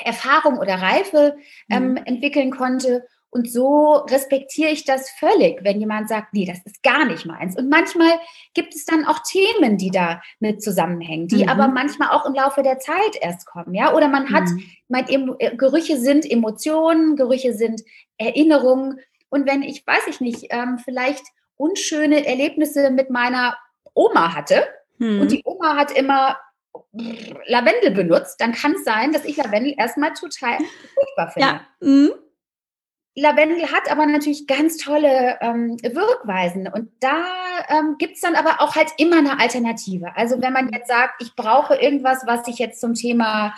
Erfahrung oder Reife ähm, mhm. entwickeln konnte. Und so respektiere ich das völlig, wenn jemand sagt, nee, das ist gar nicht meins. Und manchmal gibt es dann auch Themen, die da mit zusammenhängen, die mhm. aber manchmal auch im Laufe der Zeit erst kommen, ja. Oder man hat, mhm. mein, äh, Gerüche sind Emotionen, Gerüche sind Erinnerungen. Und wenn ich, weiß ich nicht, ähm, vielleicht unschöne Erlebnisse mit meiner Oma hatte mhm. und die Oma hat immer Lavendel benutzt, dann kann es sein, dass ich Lavendel erstmal total furchtbar finde. Ja. Mhm. Lavendel hat aber natürlich ganz tolle ähm, Wirkweisen und da ähm, gibt es dann aber auch halt immer eine Alternative. Also wenn man jetzt sagt, ich brauche irgendwas, was ich jetzt zum Thema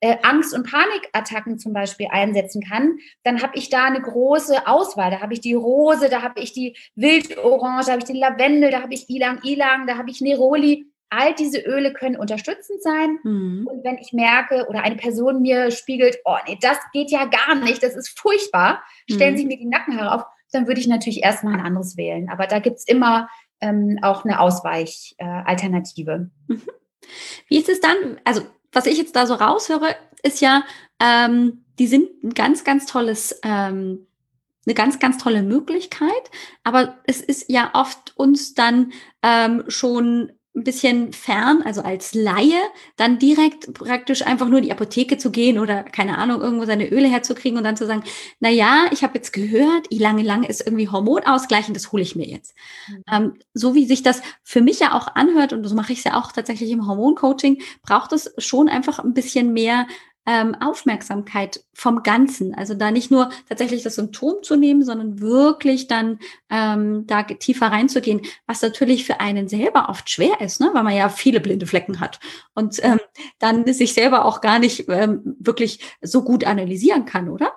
äh, Angst- und Panikattacken zum Beispiel einsetzen kann, dann habe ich da eine große Auswahl. Da habe ich die Rose, da habe ich die Wildorange, da habe ich den Lavendel, da habe ich Ilang Ilang, da habe ich Neroli all diese Öle können unterstützend sein. Mhm. Und wenn ich merke oder eine Person mir spiegelt, oh nee, das geht ja gar nicht, das ist furchtbar, stellen mhm. sich mir die Nackenhaare auf, dann würde ich natürlich erstmal ein anderes wählen. Aber da gibt es immer ähm, auch eine Ausweichalternative. Äh, mhm. Wie ist es dann, also was ich jetzt da so raushöre, ist ja, ähm, die sind ein ganz, ganz tolles ähm, eine ganz, ganz tolle Möglichkeit. Aber es ist ja oft uns dann ähm, schon ein bisschen fern, also als Laie, dann direkt praktisch einfach nur in die Apotheke zu gehen oder keine Ahnung, irgendwo seine Öle herzukriegen und dann zu sagen, na ja, ich habe jetzt gehört, lange, lange ist irgendwie Hormonausgleichen, das hole ich mir jetzt. Mhm. Ähm, so wie sich das für mich ja auch anhört, und so mache ich es ja auch tatsächlich im Hormoncoaching, braucht es schon einfach ein bisschen mehr ähm, Aufmerksamkeit vom Ganzen. Also da nicht nur tatsächlich das Symptom zu nehmen, sondern wirklich dann ähm, da tiefer reinzugehen, was natürlich für einen selber oft schwer ist, ne? weil man ja viele blinde Flecken hat und ähm, dann sich selber auch gar nicht ähm, wirklich so gut analysieren kann, oder?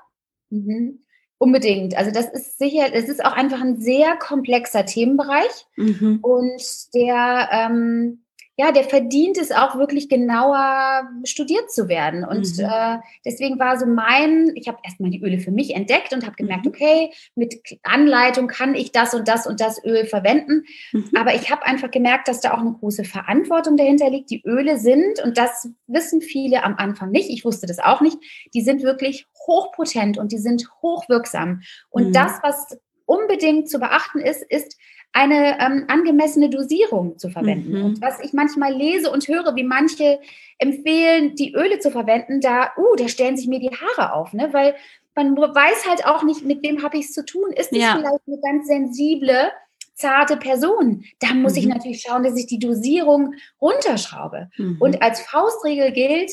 Mhm. Unbedingt. Also das ist sicher, es ist auch einfach ein sehr komplexer Themenbereich mhm. und der ähm, ja, der verdient es auch wirklich genauer studiert zu werden. Und mhm. äh, deswegen war so mein, ich habe erstmal die Öle für mich entdeckt und habe gemerkt, mhm. okay, mit Anleitung kann ich das und das und das Öl verwenden. Mhm. Aber ich habe einfach gemerkt, dass da auch eine große Verantwortung dahinter liegt. Die Öle sind, und das wissen viele am Anfang nicht, ich wusste das auch nicht, die sind wirklich hochpotent und die sind hochwirksam. Und mhm. das, was unbedingt zu beachten ist, ist, eine ähm, angemessene Dosierung zu verwenden. Mhm. Und was ich manchmal lese und höre, wie manche empfehlen, die Öle zu verwenden, da, uh, da stellen sich mir die Haare auf, ne? weil man weiß halt auch nicht, mit wem habe ich es zu tun. Ist es ja. vielleicht eine ganz sensible, zarte Person? Da muss mhm. ich natürlich schauen, dass ich die Dosierung runterschraube. Mhm. Und als Faustregel gilt,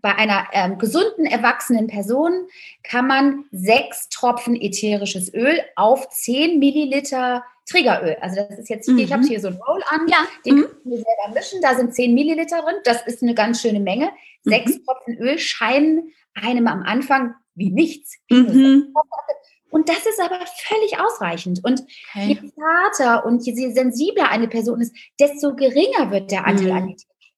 bei einer ähm, gesunden, erwachsenen Person kann man sechs Tropfen ätherisches Öl auf zehn Milliliter Triggeröl. Also das ist jetzt, mhm. ich habe hier so ein Roll an, ja. den mhm. kann ich mir selber mischen. Da sind 10 Milliliter drin. Das ist eine ganz schöne Menge. Sechs mhm. Tropfen Öl scheinen einem am Anfang wie nichts. Mhm. Und das ist aber völlig ausreichend. Und okay. je zarter und je sensibler eine Person ist, desto geringer wird der Anteil mhm. an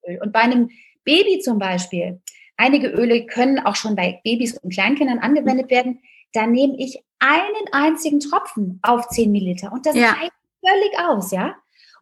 Öl. Und bei einem Baby zum Beispiel, einige Öle können auch schon bei Babys und Kleinkindern angewendet werden. Da nehme ich einen einzigen Tropfen auf 10 Milliliter und das ja. reicht völlig aus, ja.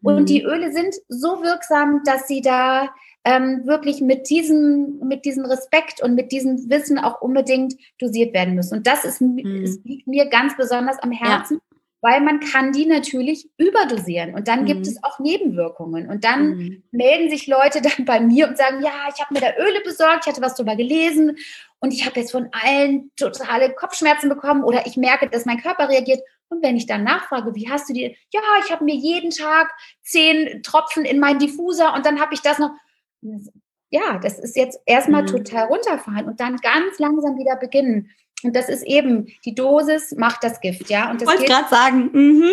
Und mhm. die Öle sind so wirksam, dass sie da ähm, wirklich mit diesem, mit diesem Respekt und mit diesem Wissen auch unbedingt dosiert werden müssen. Und das ist, mhm. liegt mir ganz besonders am Herzen, ja. Weil man kann die natürlich überdosieren und dann mhm. gibt es auch Nebenwirkungen. Und dann mhm. melden sich Leute dann bei mir und sagen, ja, ich habe mir da Öle besorgt, ich hatte was drüber gelesen und ich habe jetzt von allen totale Kopfschmerzen bekommen oder ich merke, dass mein Körper reagiert. Und wenn ich dann nachfrage, wie hast du die? Ja, ich habe mir jeden Tag zehn Tropfen in meinen Diffuser und dann habe ich das noch. Ja, das ist jetzt erstmal mhm. total runterfahren und dann ganz langsam wieder beginnen. Und das ist eben, die Dosis macht das Gift, ja. Und das wollte gerade sagen. Mhm.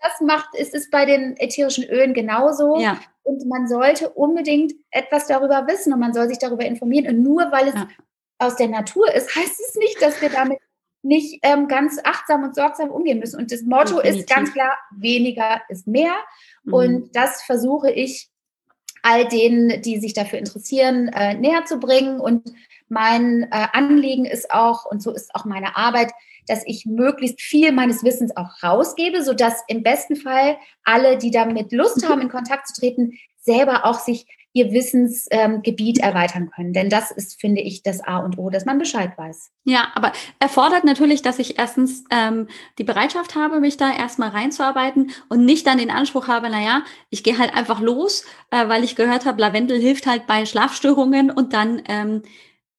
Das macht, ist es bei den ätherischen Ölen genauso. Ja. Und man sollte unbedingt etwas darüber wissen und man soll sich darüber informieren. Und nur weil es ja aus der Natur ist, heißt es nicht, dass wir damit nicht ähm, ganz achtsam und sorgsam umgehen müssen. Und das Motto Definitiv. ist ganz klar, weniger ist mehr. Mhm. Und das versuche ich all denen, die sich dafür interessieren, äh, näher zu bringen. Und mein äh, Anliegen ist auch, und so ist auch meine Arbeit, dass ich möglichst viel meines Wissens auch rausgebe, sodass im besten Fall alle, die damit Lust haben, in Kontakt zu treten, selber auch sich ihr Wissensgebiet ähm, erweitern können. Denn das ist, finde ich, das A und O, dass man Bescheid weiß. Ja, aber erfordert natürlich, dass ich erstens ähm, die Bereitschaft habe, mich da erstmal reinzuarbeiten und nicht dann den Anspruch habe, naja, ich gehe halt einfach los, äh, weil ich gehört habe, Lavendel hilft halt bei Schlafstörungen und dann ähm,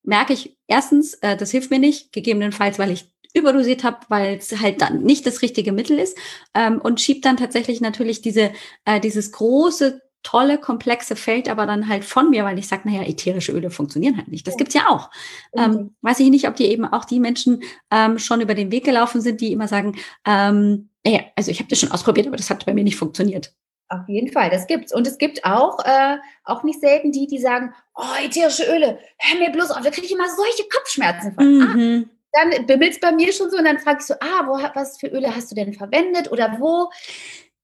merke ich erstens, äh, das hilft mir nicht, gegebenenfalls, weil ich überdosiert habe, weil es halt dann nicht das richtige Mittel ist ähm, und schiebt dann tatsächlich natürlich diese äh, dieses große tolle, komplexe Feld aber dann halt von mir, weil ich sage, naja, ätherische Öle funktionieren halt nicht. Das ja. gibt's ja auch. Ähm, weiß ich nicht, ob die eben auch die Menschen ähm, schon über den Weg gelaufen sind, die immer sagen, ähm, naja, also ich habe das schon ausprobiert, aber das hat bei mir nicht funktioniert. Auf jeden Fall, das gibt's. Und es gibt auch, äh, auch nicht selten die, die sagen, oh, ätherische Öle, hör mir bloß auf, da kriege ich immer solche Kopfschmerzen von. Ah, mhm. Ah, dann bimmelt es bei mir schon so und dann frage ich so, ah, wo, was für Öle hast du denn verwendet oder wo?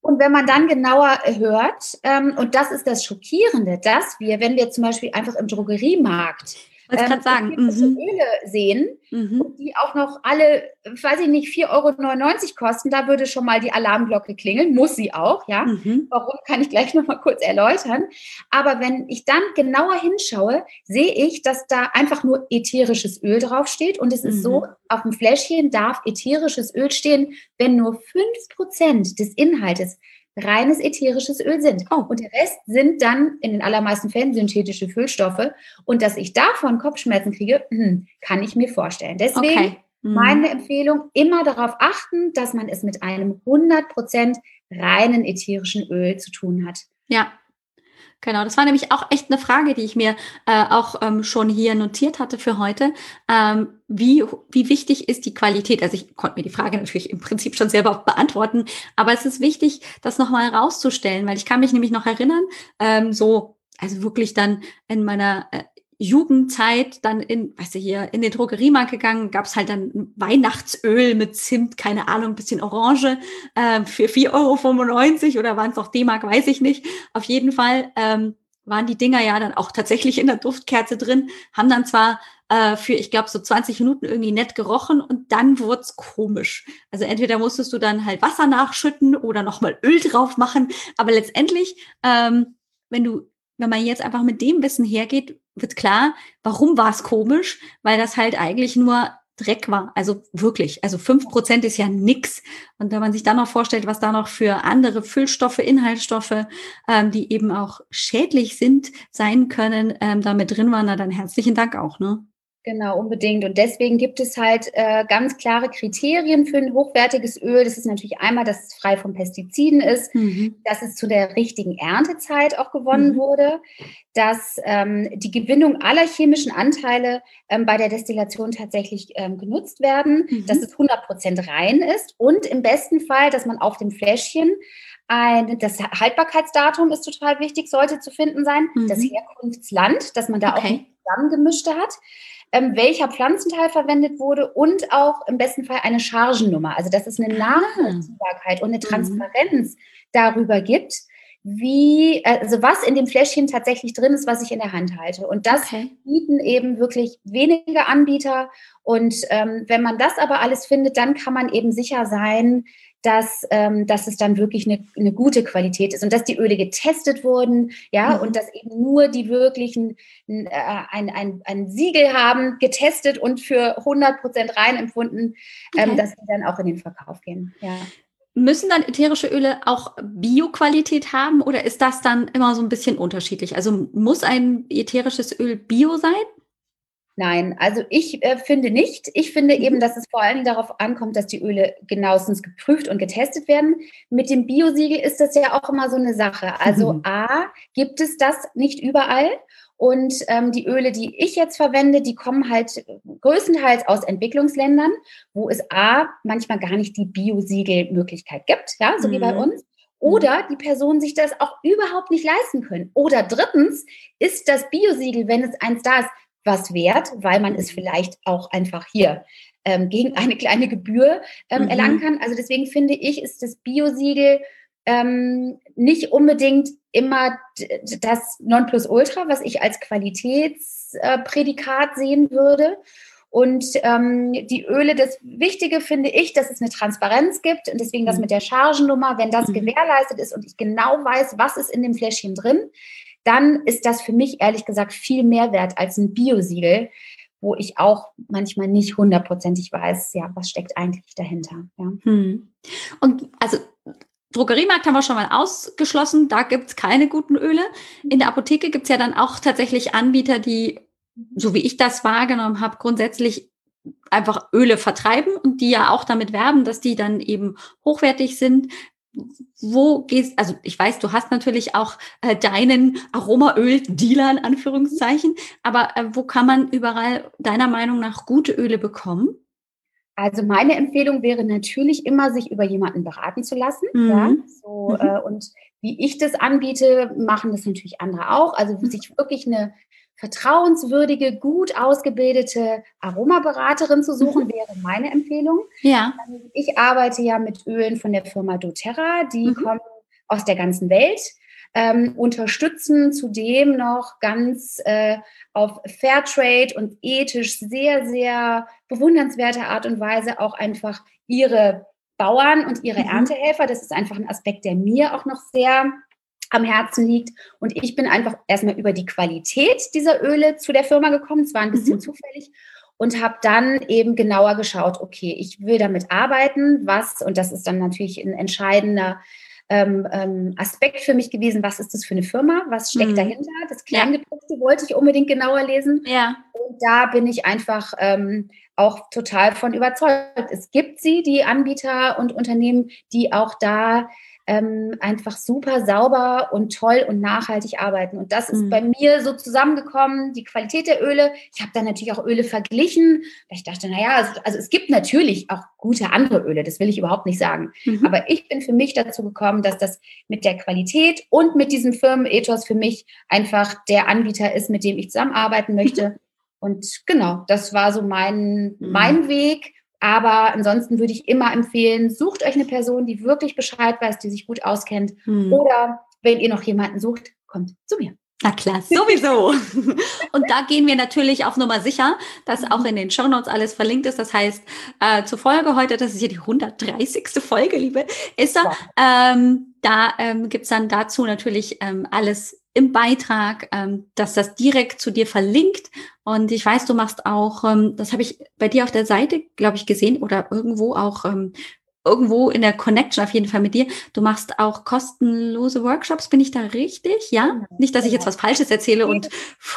Und wenn man dann genauer hört, ähm, und das ist das Schockierende, dass wir, wenn wir zum Beispiel einfach im Drogeriemarkt ähm, sagen. Mhm. Öle sehen mhm. die auch noch alle, weiß ich nicht, 4,99 Euro kosten, da würde schon mal die Alarmglocke klingeln, muss sie auch, ja. Mhm. Warum, kann ich gleich nochmal kurz erläutern. Aber wenn ich dann genauer hinschaue, sehe ich, dass da einfach nur ätherisches Öl draufsteht und es ist so, mhm. auf dem Fläschchen darf ätherisches Öl stehen, wenn nur 5% des Inhaltes reines ätherisches Öl sind. Oh. Und der Rest sind dann in den allermeisten Fällen synthetische Füllstoffe. Und dass ich davon Kopfschmerzen kriege, hm, kann ich mir vorstellen. Deswegen Okay. Mhm. meine Empfehlung, immer darauf achten, dass man es mit einem 100% reinen ätherischen Öl zu tun hat. Ja, genau. Das war nämlich auch echt eine Frage, die ich mir äh, auch ähm, schon hier notiert hatte für heute. Ähm, wie, wie wichtig ist die Qualität? Also ich konnte mir die Frage natürlich im Prinzip schon selber beantworten, aber es ist wichtig, das nochmal herauszustellen, weil ich kann mich nämlich noch erinnern, ähm, so, also wirklich dann in meiner äh, Jugendzeit dann in, weißt du, hier in den Drogeriemarkt gegangen, gab es halt dann Weihnachtsöl mit Zimt, keine Ahnung, bisschen Orange äh, für 4,95 Euro oder waren es auch D-Mark, weiß ich nicht. Auf jeden Fall ähm, waren die Dinger ja dann auch tatsächlich in der Duftkerze drin, haben dann zwar äh, für, ich glaube, so 20 Minuten irgendwie nett gerochen und dann wurde komisch. Also entweder musstest du dann halt Wasser nachschütten oder nochmal Öl drauf machen, aber letztendlich, ähm, wenn du wenn man jetzt einfach mit dem Wissen hergeht, wird klar, warum war es komisch, weil das halt eigentlich nur Dreck war. Also wirklich, also fünf Prozent ist ja nix. Und wenn man sich dann noch vorstellt, was da noch für andere Füllstoffe, Inhaltsstoffe, ähm, die eben auch schädlich sind, sein können, ähm, da mit drin waren, na dann herzlichen Dank auch, ne? Genau, unbedingt. Und deswegen gibt es halt äh, ganz klare Kriterien für ein hochwertiges Öl. Das ist natürlich einmal, dass es frei von Pestiziden ist, Mhm. dass es zu der richtigen Erntezeit auch gewonnen Mhm. wurde, dass ähm, die Gewinnung aller chemischen Anteile ähm, bei der Destillation tatsächlich ähm, genutzt werden, Mhm. dass es 100% rein ist und im besten Fall, dass man auf dem Fläschchen ein, das Haltbarkeitsdatum ist total wichtig, sollte zu finden sein, das Mhm. Herkunftsland, dass man da auch Okay. nicht zusammengemischte hat ähm, welcher Pflanzenteil verwendet wurde und auch im besten Fall eine Chargennummer. Also dass es eine Ah. Nachvollziehbarkeit und eine Mhm. Transparenz darüber gibt, wie, also was in dem Fläschchen tatsächlich drin ist, was ich in der Hand halte. Und das Okay. bieten eben wirklich wenige Anbieter. Und ähm, wenn man das aber alles findet, dann kann man eben sicher sein, dass, ähm, dass es dann wirklich eine, eine gute Qualität ist und dass die Öle getestet wurden, ja, Mhm. und dass eben nur die wirklichen äh, ein, ein, ein Siegel haben, getestet und für 100% rein empfunden, ähm, Okay. dass sie dann auch in den Verkauf gehen. Ja. Müssen dann ätherische Öle auch Bio-Qualität haben oder ist das dann immer so ein bisschen unterschiedlich? Also muss ein ätherisches Öl Bio sein? Nein, also ich äh, finde nicht. Ich finde Mhm. eben, dass es vor Dingen darauf ankommt, dass die Öle genauestens geprüft und getestet werden. Mit dem Biosiegel ist das ja auch immer so eine Sache. Also Mhm. A, gibt es das nicht überall. Und ähm, die Öle, die ich jetzt verwende, die kommen halt größtenteils aus Entwicklungsländern, wo es A, manchmal gar nicht die Biosiegelmöglichkeit gibt, ja, so wie bei Mhm. uns. Oder die Personen sich das auch überhaupt nicht leisten können. Oder drittens ist das Biosiegel, wenn es eins da ist, was wert, weil man es vielleicht auch einfach hier ähm, gegen eine kleine Gebühr ähm, Mhm. erlangen kann. Also deswegen finde ich, ist das Biosiegel ähm, nicht unbedingt immer das Nonplusultra, was ich als Qualitätsprädikat sehen würde. Und ähm, die Öle, das Wichtige finde ich, dass es eine Transparenz gibt und deswegen das Mhm. mit der Chargennummer, wenn das Mhm. gewährleistet ist und ich genau weiß, was ist in dem Fläschchen drin, dann ist das für mich ehrlich gesagt viel mehr wert als ein Biosiegel, wo ich auch manchmal nicht hundertprozentig weiß, ja, was steckt eigentlich dahinter. Ja. Hm. Und also Drogeriemarkt haben wir schon mal ausgeschlossen, da gibt's keine guten Öle. In der Apotheke gibt's ja dann auch tatsächlich Anbieter, die, so wie ich das wahrgenommen habe, grundsätzlich einfach Öle vertreiben und die ja auch damit werben, dass die dann eben hochwertig sind. Wo gehst, also ich weiß, du hast natürlich auch äh, deinen Aromaöl-Dealer in Anführungszeichen, aber äh, wo kann man überall deiner Meinung nach gute Öle bekommen? Also meine Empfehlung wäre natürlich immer, sich über jemanden beraten zu lassen. Mhm. Ja, so, Mhm. äh, und wie ich das anbiete, machen das natürlich andere auch. Also Mhm. sich wirklich eine vertrauenswürdige, gut ausgebildete Aromaberaterin zu suchen, Mhm. wäre meine Empfehlung. Ja. Ich arbeite ja mit Ölen von der Firma doTERRA, die Mhm. kommen aus der ganzen Welt, ähm, unterstützen zudem noch ganz äh, auf Fairtrade und ethisch sehr, sehr bewundernswerte Art und Weise auch einfach ihre Bauern und ihre Mhm. Erntehelfer. Das ist einfach ein Aspekt, der mir auch noch sehr am Herzen liegt. Und ich bin einfach erstmal über die Qualität dieser Öle zu der Firma gekommen. Es war ein bisschen Mhm. zufällig und habe dann eben genauer geschaut, okay, ich will damit arbeiten, was, und das ist dann natürlich ein entscheidender ähm, ähm, Aspekt für mich gewesen, was ist das für eine Firma, was steckt mhm. dahinter. Das Kleingedruckte ja. wollte ich unbedingt genauer lesen. Ja. Und da bin ich einfach ähm, auch total von überzeugt. Es gibt sie, die Anbieter und Unternehmen, die auch da ähm, einfach super sauber und toll und nachhaltig arbeiten. Und das ist mhm. bei mir so zusammengekommen, die Qualität der Öle. Ich habe dann natürlich auch Öle verglichen. Ich dachte, naja, also, also es gibt natürlich auch gute andere Öle, das will ich überhaupt nicht sagen. Mhm. Aber ich bin für mich dazu gekommen, dass das mit der Qualität und mit diesem Firmenethos für mich einfach der Anbieter ist, mit dem ich zusammenarbeiten möchte. Mhm. Und genau, das war so mein, mhm. mein Weg. Aber ansonsten würde ich immer empfehlen, sucht euch eine Person, die wirklich Bescheid weiß, die sich gut auskennt. Hm. Oder wenn ihr noch jemanden sucht, kommt zu mir. Na klar, sowieso. Und da gehen wir natürlich auf Nummer sicher, dass auch in den Shownotes alles verlinkt ist. Das heißt, äh, zur Folge heute, das ist ja die 130. Folge, liebe Esther, ähm, da ähm, gibt's dann dazu natürlich ähm, alles im Beitrag, ähm, dass das direkt zu dir verlinkt. Und ich weiß, du machst auch, ähm, das habe ich bei dir auf der Seite, glaube ich, gesehen oder irgendwo auch ähm, irgendwo in der Connection auf jeden Fall mit dir. Du machst auch kostenlose Workshops, bin ich da richtig? Ja? Genau. Nicht, dass ich jetzt was Falsches erzähle und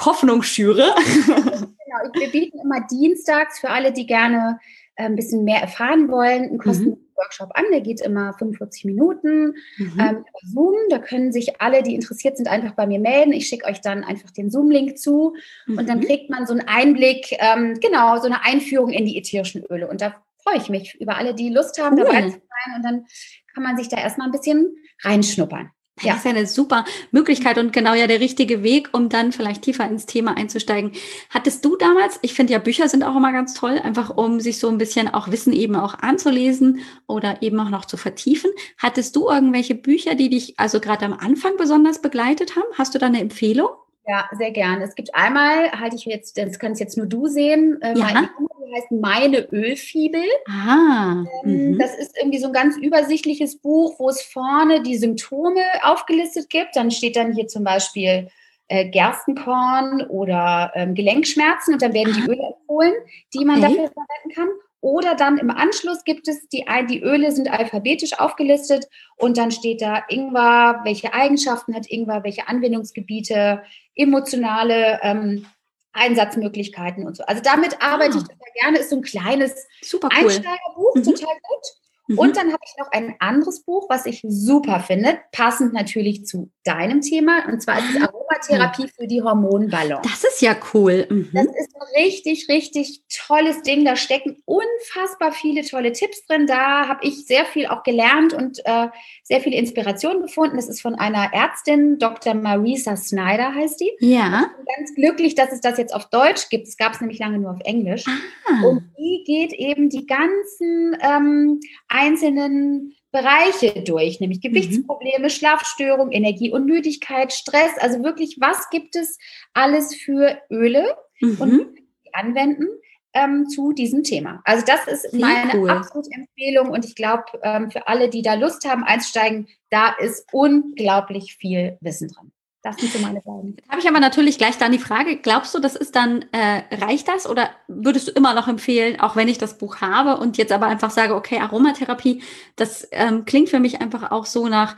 Hoffnung schüre. Genau, wir bieten immer dienstags für alle, die gerne äh, ein bisschen mehr erfahren wollen, einen kostenlosen mhm. Workshop an. Der geht immer 45 Minuten mhm. ähm, über Zoom. Da können sich alle, die interessiert sind, einfach bei mir melden. Ich schicke euch dann einfach den Zoom-Link zu mhm. und dann mhm. kriegt man so einen Einblick, ähm, genau, so eine Einführung in die ätherischen Öle. Und da freue ich mich über alle, die Lust haben, cool. dabei zu sein. Und dann kann man sich da erstmal ein bisschen reinschnuppern. Ja. Das ist ja eine super Möglichkeit und genau ja der richtige Weg, um dann vielleicht tiefer ins Thema einzusteigen. Hattest du damals, ich finde ja Bücher sind auch immer ganz toll, einfach um sich so ein bisschen auch Wissen eben auch anzulesen oder eben auch noch zu vertiefen. Hattest du irgendwelche Bücher, die dich also gerade am Anfang besonders begleitet haben? Hast du da eine Empfehlung? Ja, sehr gerne. Es gibt einmal, halte ich jetzt, das kannst jetzt nur du sehen, äh, ja. mein, die heißt Meine Ölfibel. Ah, ähm, mhm. Das ist irgendwie so ein ganz übersichtliches Buch, wo es vorne die Symptome aufgelistet gibt. Dann steht dann hier zum Beispiel äh, Gerstenkorn oder ähm, Gelenkschmerzen und dann werden die Öle empfohlen, die man okay. dafür verwenden kann. Oder dann im Anschluss gibt es die, die Öle sind alphabetisch aufgelistet und dann steht da Ingwer, welche Eigenschaften hat Ingwer, welche Anwendungsgebiete, emotionale ähm, Einsatzmöglichkeiten und so. Also damit arbeite ah. ich gerne. Ist so ein kleines Super cool. Einsteigerbuch, mhm. total gut. Mhm. Und dann habe ich noch ein anderes Buch, was ich super finde, passend natürlich zu deinem Thema. Und zwar ist es ah. Aromatherapie für die Hormonbalance. Das ist ja cool. Mhm. Das ist ein richtig, richtig tolles Ding. Da stecken unfassbar viele tolle Tipps drin. Da habe ich sehr viel auch gelernt und äh, sehr viele Inspirationen gefunden. Das ist von einer Ärztin, Dr. Marisa Snyder heißt die. Ja. Ich bin ganz glücklich, dass es das jetzt auf Deutsch gibt. Es gab es nämlich lange nur auf Englisch. Ah. Und die geht eben die ganzen ähm, einzelnen Bereiche durch, nämlich mhm. Gewichtsprobleme, mhm. Schlafstörung, Energie und Müdigkeit, Stress. Also wirklich, was gibt es alles für Öle mhm. und anwenden ähm, zu diesem Thema? Also das ist meine cool. absolute Empfehlung und ich glaube, ähm, für alle, die da Lust haben einzusteigen, da ist unglaublich viel Wissen drin. Das sind so meine beiden. Habe ich aber natürlich gleich dann die Frage, glaubst du, das ist dann, äh, reicht das oder würdest du immer noch empfehlen, auch wenn ich das Buch habe und jetzt aber einfach sage, okay, Aromatherapie, das ähm, klingt für mich einfach auch so nach,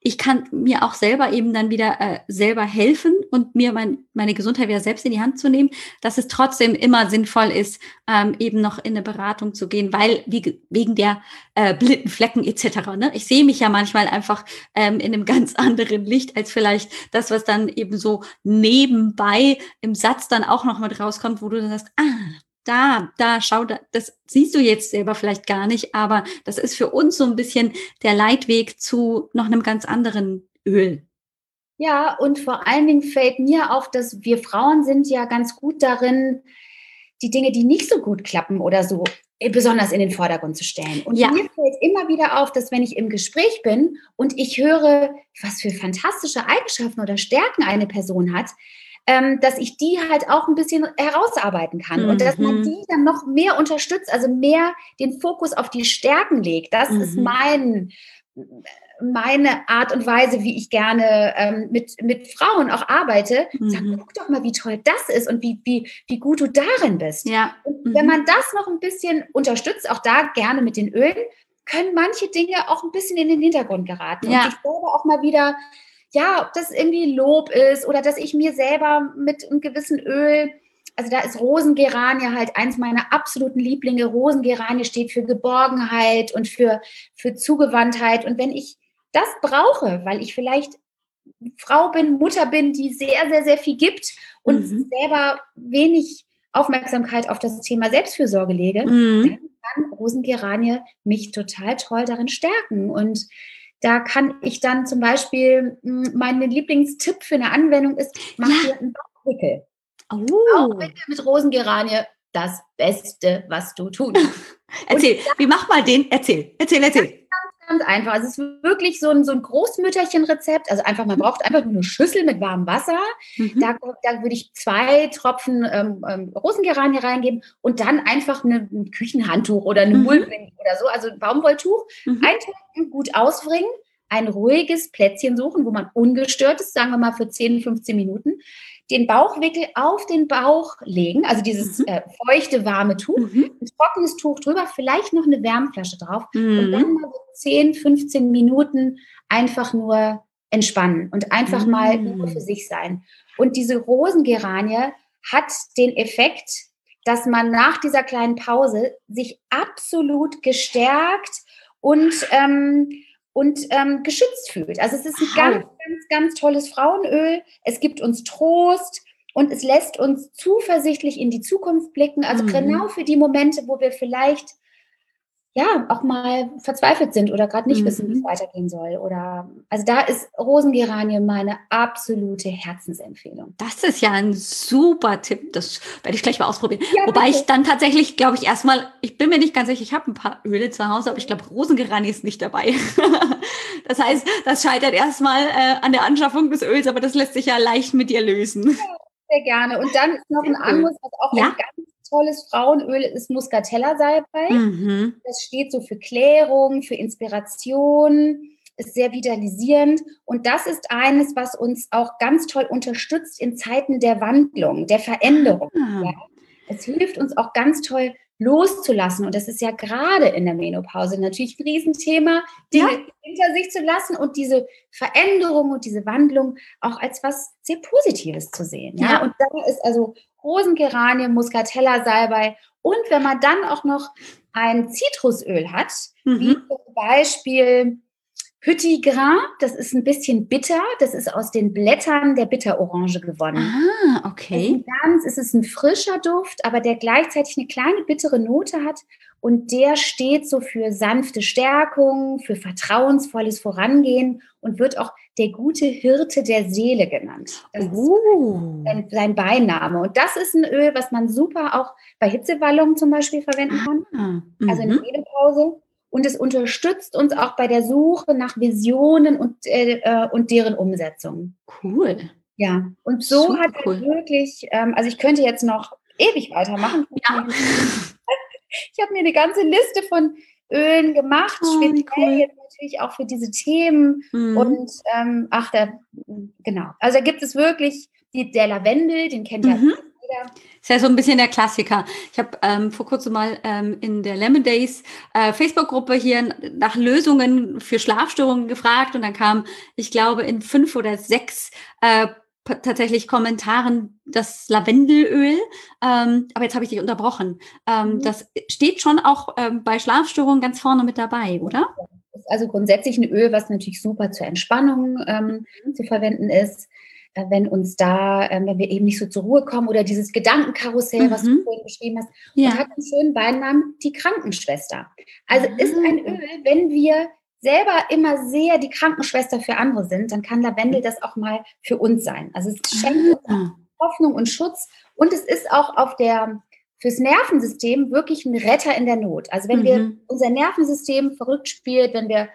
ich kann mir auch selber eben dann wieder äh, selber helfen und mir mein, meine Gesundheit wieder selbst in die Hand zu nehmen, dass es trotzdem immer sinnvoll ist, ähm, eben noch in eine Beratung zu gehen, weil wie, wegen der äh, blinden Flecken etc. Ne? Ich sehe mich ja manchmal einfach ähm, in einem ganz anderen Licht als vielleicht das, was dann eben so nebenbei im Satz dann auch noch mit rauskommt, wo du dann sagst, ah, da, da, schau, da, das siehst du jetzt selber vielleicht gar nicht, aber das ist für uns so ein bisschen der Leitweg zu noch einem ganz anderen Öl. Ja, und vor allen Dingen fällt mir auf, dass wir Frauen sind ja ganz gut darin, die Dinge, die nicht so gut klappen oder so, äh, besonders in den Vordergrund zu stellen. Und ja. mir fällt immer wieder auf, dass wenn ich im Gespräch bin und ich höre, was für fantastische Eigenschaften oder Stärken eine Person hat, ähm, dass ich die halt auch ein bisschen herausarbeiten kann mhm. und dass man mhm. die dann noch mehr unterstützt, also mehr den Fokus auf die Stärken legt. Das mhm. ist mein meine Art und Weise, wie ich gerne ähm, mit, mit Frauen auch arbeite, mhm. sag, guck doch mal, wie toll das ist und wie, wie, wie gut du darin bist. Ja. Und wenn mhm. man das noch ein bisschen unterstützt, auch da gerne mit den Ölen, können manche Dinge auch ein bisschen in den Hintergrund geraten. Ja. Und ich selber auch mal wieder, ja, ob das irgendwie Lob ist oder dass ich mir selber mit einem gewissen Öl, also da ist Rosengeranie halt eins meiner absoluten Lieblinge. Rosengeranie steht für Geborgenheit und für, für Zugewandtheit. Und wenn ich das brauche, weil ich vielleicht Frau bin, Mutter bin, die sehr, sehr, sehr viel gibt und Mhm. selber wenig Aufmerksamkeit auf das Thema Selbstfürsorge lege, Mhm. dann kann Rosengeranie mich total toll darin stärken. Und da kann ich dann zum Beispiel, mh, mein Lieblingstipp für eine Anwendung ist, mach Ja. dir einen Bauchwickel. Oh. Bauchwickel mit Rosengeranie, das Beste, was du tun. Erzähl, wie macht mal den? Erzähl, erzähl, erzähl. Ganz einfach. Also es ist wirklich so ein, so ein Großmütterchen-Rezept. Also einfach, man braucht einfach nur eine Schüssel mit warmem Wasser. Mhm. Da, da würde ich zwei Tropfen ähm, ähm, Rosengeranie reingeben und dann einfach eine, ein Küchenhandtuch oder eine Mhm. Oder so, also ein Baumwolltuch, Mhm. eintunken, gut auswringen, ein ruhiges Plätzchen suchen, wo man ungestört ist, sagen wir mal für 10, 15 Minuten, den Bauchwickel auf den Bauch legen, also dieses Mhm. äh, feuchte, warme Tuch, Mhm. ein trockenes Tuch drüber, vielleicht noch eine Wärmflasche drauf und dann Mhm. mal so 10, 15 Minuten einfach nur entspannen und einfach mal nur für sich sein. Und diese Rosengeranie hat den Effekt, dass man nach dieser kleinen Pause sich absolut gestärkt und, ähm, und ähm, geschützt fühlt. Also es ist ein ganz, ganz, ganz tolles Frauenöl. Es gibt uns Trost und es lässt uns zuversichtlich in die Zukunft blicken. Also Mhm. genau für die Momente, wo wir vielleicht ja auch mal verzweifelt sind oder gerade nicht wissen, wie es Mhm. weitergehen soll. Oder also da ist Rosengeranie meine absolute Herzensempfehlung. Das ist ja ein super Tipp. Das werde ich gleich mal ausprobieren. Ja, Wobei bitte. ich dann tatsächlich, glaube ich, erstmal, ich bin mir nicht ganz sicher, ich habe ein paar Öle zu Hause, aber ich glaube, Rosengeranie ist nicht dabei. das heißt, das scheitert erstmal äh, an der Anschaffung des Öls, aber das lässt sich ja leicht mit dir lösen. Sehr gerne. Und dann ist noch ein Sehr anderes, was auch Ja. ganz tolles Frauenöl ist, Muscatella-Salbei. Mhm. Das steht so für Klärung, für Inspiration, ist sehr vitalisierend. Und das ist eines, was uns auch ganz toll unterstützt in Zeiten der Wandlung, der Veränderung. Ah. Ja. Es hilft uns auch ganz toll loszulassen. Und das ist ja gerade in der Menopause natürlich ein Riesenthema, Dinge hinter sich zu lassen und diese Veränderung und diese Wandlung auch als was sehr Positives zu sehen. Ja, Ja. und da ist also Rosengeranie, Muscatella, Salbei und wenn man dann auch noch ein Zitrusöl hat, wie Mhm. zum Beispiel Grain, das ist ein bisschen bitter, das ist aus den Blättern der Bitterorange gewonnen. Ah, ist okay. ganz, es ist ein frischer Duft, aber der gleichzeitig eine kleine bittere Note hat und der steht so für sanfte Stärkung, für vertrauensvolles Vorangehen und wird auch der gute Hirte der Seele genannt. Das ist Oh. sein, Beiname. Und das ist ein Öl, was man super auch bei Hitzewallungen zum Beispiel verwenden kann, Ah, also in der mhm. Und es unterstützt uns auch bei der Suche nach Visionen und, äh, äh, und deren Umsetzung. Cool. Ja, und so Super hat er cool. wirklich, ähm, also ich könnte jetzt noch ewig weitermachen. Ja. Ich habe mir eine ganze Liste von Ölen gemacht, Oh, speziell cool. jetzt natürlich auch für diese Themen. Mhm. Und ähm, ach, da, genau. Also da gibt es wirklich die, der Lavendel, den kennt ja Mhm. jeder. Ist ja so ein bisschen der Klassiker. Ich habe ähm, vor kurzem mal ähm, in der Lemon Days äh, Facebook-Gruppe hier nach Lösungen für Schlafstörungen gefragt und dann kam, ich glaube, in fünf oder sechs äh, tatsächlich Kommentaren das Lavendelöl. Ähm, aber jetzt habe ich dich unterbrochen. Ähm, Mhm. Das steht schon auch ähm, bei Schlafstörungen ganz vorne mit dabei, oder? Ist also grundsätzlich ein Öl, was natürlich super zur Entspannung ähm, zu verwenden ist. Wenn uns da, ähm, wenn wir eben nicht so zur Ruhe kommen oder dieses Gedankenkarussell, was du Mhm. vorhin beschrieben hast, Ja. und hat einen schönen Beinamen, die Krankenschwester. Also ist ein Ah. Öl, wenn wir selber immer sehr die Krankenschwester für andere sind, dann kann Lavendel das auch mal für uns sein. Also es schenkt uns Ah. Hoffnung und Schutz und es ist auch auf der fürs Nervensystem wirklich ein Retter in der Not. Also wenn wir Mhm. unser Nervensystem verrückt spielt, wenn wir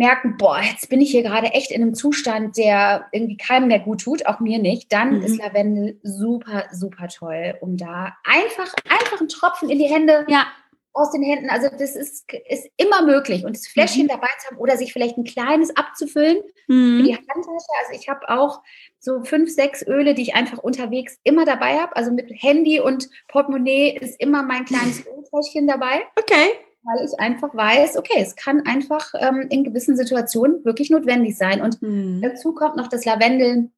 merken, boah, jetzt bin ich hier gerade echt in einem Zustand, der irgendwie keinem mehr gut tut, auch mir nicht, dann Mhm. ist Lavendel super, super toll, um da einfach, einfach einen Tropfen in die Hände, Ja. aus den Händen, also das ist, ist immer möglich und das Fläschchen Mhm. dabei zu haben oder sich vielleicht ein kleines abzufüllen für Mhm. die Handtasche. Also ich habe auch so fünf, sechs Öle, die ich einfach unterwegs immer dabei habe. Also mit Handy und Portemonnaie ist immer mein kleines Ölfläschchen dabei. Okay. Weil ich einfach weiß, okay, es kann einfach ähm, in gewissen Situationen wirklich notwendig sein. Und mhm. dazu kommt noch das Lavendel,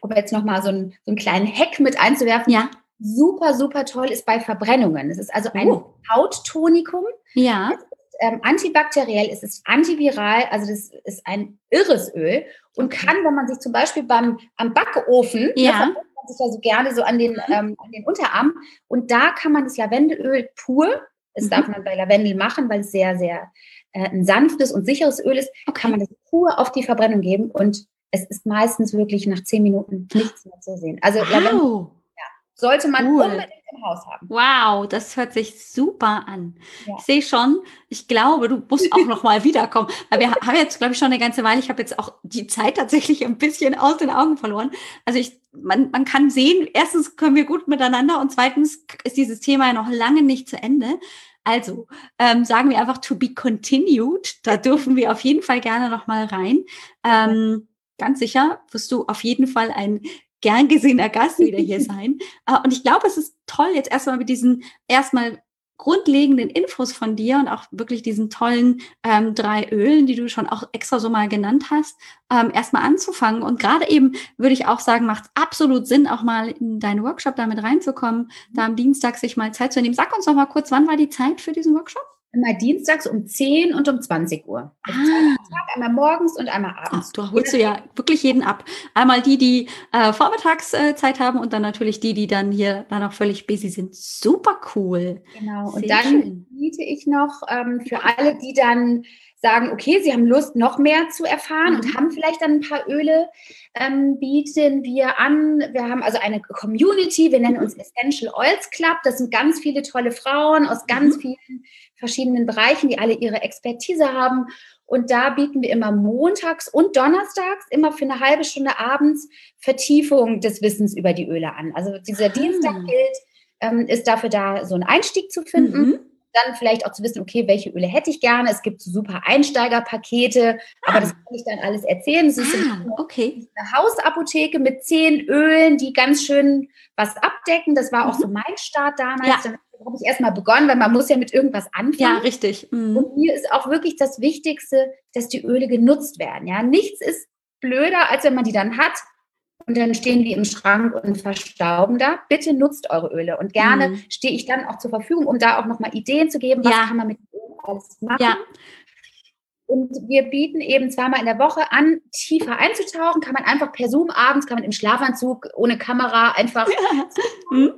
um jetzt nochmal so, ein, so einen kleinen Hack mit einzuwerfen. Ja. Super, super toll ist bei Verbrennungen. Es ist also ein oh. Hauttonikum. Ja. Es ist, ähm, antibakteriell, es ist antiviral, also das ist ein irres Öl und okay. kann, wenn man sich zum Beispiel beim am Backofen, ja. Ne, man sich ja so gerne so an den, mhm. ähm, an den Unterarm und da kann man das Lavendelöl pur das mhm. darf man bei Lavendel machen, weil es sehr, sehr äh, ein sanftes und sicheres Öl ist. Okay. Kann man das pur auf die Verbrennung geben und es ist meistens wirklich nach zehn Minuten nichts mehr zu sehen. Also wow. Lavendel ja, sollte man cool. unbedingt im Haus haben. Wow, das hört sich super an. Ja. Ich sehe schon, ich glaube, du musst auch noch mal wiederkommen. Weil wir haben jetzt, glaube ich, schon eine ganze Weile, ich habe jetzt auch die Zeit tatsächlich ein bisschen aus den Augen verloren. Also ich, man, man kann sehen, erstens können wir gut miteinander und zweitens ist dieses Thema ja noch lange nicht zu Ende. Also ähm, sagen wir einfach to be continued. Da dürfen wir auf jeden Fall gerne noch mal rein. Ähm, ganz sicher wirst du auf jeden Fall ein gern gesehener Gast wieder hier sein. Äh, und ich glaube, es ist toll, jetzt erstmal mit diesen erstmal grundlegenden Infos von dir und auch wirklich diesen tollen ähm, drei Ölen, die du schon auch extra so mal genannt hast, ähm, erstmal anzufangen. Und gerade eben würde ich auch sagen, macht absolut Sinn, auch mal in deinen Workshop damit reinzukommen, da am Dienstag sich mal Zeit zu nehmen. Sag uns noch mal kurz, wann war die Zeit für diesen Workshop? Immer dienstags um 10 und um 20 Uhr. Also ah. Tag, einmal morgens und einmal abends. Ach, du holst du ja wirklich jeden ab. Einmal die, die äh, Vormittagszeit haben und dann natürlich die, die dann hier dann auch völlig busy sind. Super cool. Genau. Sehr und dann schön. biete ich noch ähm, für alle, die dann sagen, okay, sie haben Lust, noch mehr zu erfahren mhm. und haben vielleicht dann ein paar Öle, ähm, bieten wir an. Wir haben also eine Community, wir nennen uns Essential Oils Club. Das sind ganz viele tolle Frauen aus ganz mhm. vielen verschiedenen Bereichen, die alle ihre Expertise haben. Und da bieten wir immer montags und donnerstags, immer für eine halbe Stunde abends, Vertiefung des Wissens über die Öle an. Also dieser ah. Dienstag gilt, ähm, ist dafür da, so einen Einstieg zu finden. Mhm dann vielleicht auch zu wissen, okay, welche Öle hätte ich gerne. Es gibt so super Einsteigerpakete, ah. aber das kann ich dann alles erzählen. Es ist ah, okay. eine Hausapotheke mit zehn Ölen, die ganz schön was abdecken. Das war auch mhm. so mein Start damals. Ja. Dann habe ich erstmal begonnen, weil man muss ja mit irgendwas anfangen. Ja, richtig. Mhm. Und mir ist auch wirklich das Wichtigste, dass die Öle genutzt werden. Ja, nichts ist blöder, als wenn man die dann hat und dann stehen die im Schrank und verstauben da. Bitte nutzt eure Öle und gerne mhm. stehe ich dann auch zur Verfügung, um da auch nochmal Ideen zu geben, was ja. kann man mit Ölen alles machen. Ja. Und wir bieten eben zweimal in der Woche an, tiefer einzutauchen. Kann man einfach per Zoom abends, kann man im Schlafanzug ohne Kamera einfach ja. mhm.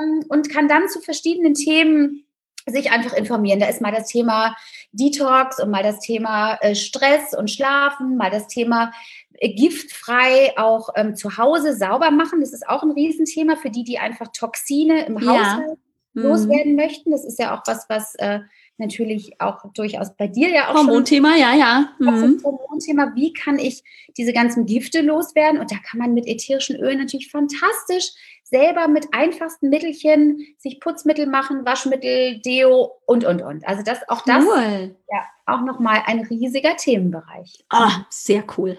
ähm, und kann dann zu verschiedenen Themen sich einfach informieren. Da ist mal das Thema Detox und mal das Thema äh, Stress und Schlafen, mal das Thema giftfrei auch ähm, zu Hause sauber machen. Das ist auch ein Riesenthema für die, die einfach Toxine im Haushalt ja. loswerden mhm. möchten. Das ist ja auch was, was äh, natürlich auch durchaus bei dir ja auch Hormonthema, ja, ja. Mhm. Hormonthema. Wie kann ich diese ganzen Gifte loswerden? Und da kann man mit ätherischen Ölen natürlich fantastisch selber mit einfachsten Mittelchen sich Putzmittel machen, Waschmittel, Deo und, und, und. Also das, auch das, cool. ja, auch nochmal ein riesiger Themenbereich. Ah, sehr cool.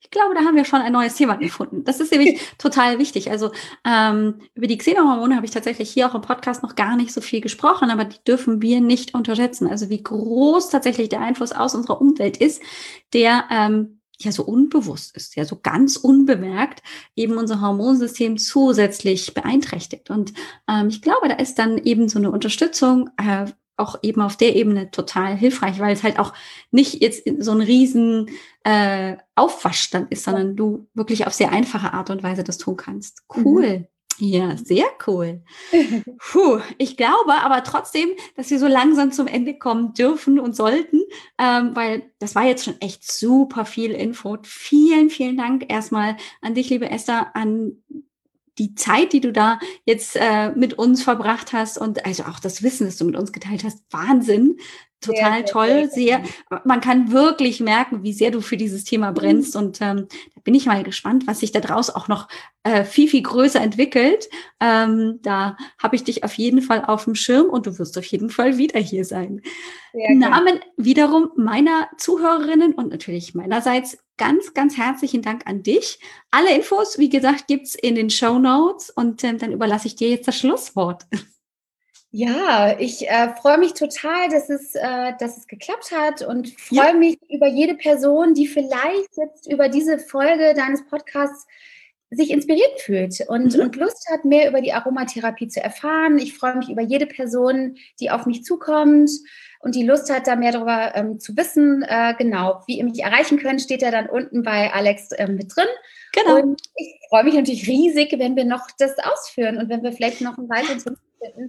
Ich glaube, da haben wir schon ein neues Thema gefunden. Das ist nämlich total wichtig. Also ähm, über die Xenohormone habe ich tatsächlich hier auch im Podcast noch gar nicht so viel gesprochen, aber die dürfen wir nicht unterschätzen. Also wie groß tatsächlich der Einfluss aus unserer Umwelt ist, der ähm, ja so unbewusst ist, ja so ganz unbemerkt eben unser Hormonsystem zusätzlich beeinträchtigt. Und ähm, ich glaube, da ist dann eben so eine Unterstützung äh, auch eben auf der Ebene total hilfreich, weil es halt auch nicht jetzt so ein riesen äh, Aufwasch dann ist, sondern du wirklich auf sehr einfache Art und Weise das tun kannst. Cool. Mhm. Ja, sehr cool. Puh, ich glaube aber trotzdem, dass wir so langsam zum Ende kommen dürfen und sollten, ähm, weil das war jetzt schon echt super viel Info. Vielen, vielen Dank erstmal an dich, liebe Esther, an die Zeit, die du da jetzt äh, mit uns verbracht hast und also auch das Wissen, das du mit uns geteilt hast, Wahnsinn total sehr, toll. Sehr, sehr, man kann wirklich merken, wie sehr du für dieses Thema mhm. brennst. Mhm. Und ähm, da bin ich mal gespannt, was sich da draus auch noch äh, viel, viel größer entwickelt. Ähm, da habe ich dich auf jeden Fall auf dem Schirm und du wirst auf jeden Fall wieder hier sein. Sehr Namen wiederum meiner Zuhörerinnen und natürlich meinerseits ganz, ganz herzlichen Dank an dich. Alle Infos, wie gesagt, gibt's in den Show Notes und ähm, dann überlasse ich dir jetzt das Schlusswort. Ja, ich äh, freue mich total, dass es, äh, dass es geklappt hat und freue ja. mich über jede Person, die vielleicht jetzt über diese Folge deines Podcasts sich inspiriert fühlt und, mhm. und Lust hat, mehr über die Aromatherapie zu erfahren. Ich freue mich über jede Person, die auf mich zukommt und die Lust hat, da mehr darüber ähm, zu wissen. Äh, genau, wie ihr mich erreichen könnt, steht ja dann unten bei Alex ähm, mit drin. Genau. Und ich freue mich natürlich riesig, wenn wir noch das ausführen und wenn wir vielleicht noch ein weiteres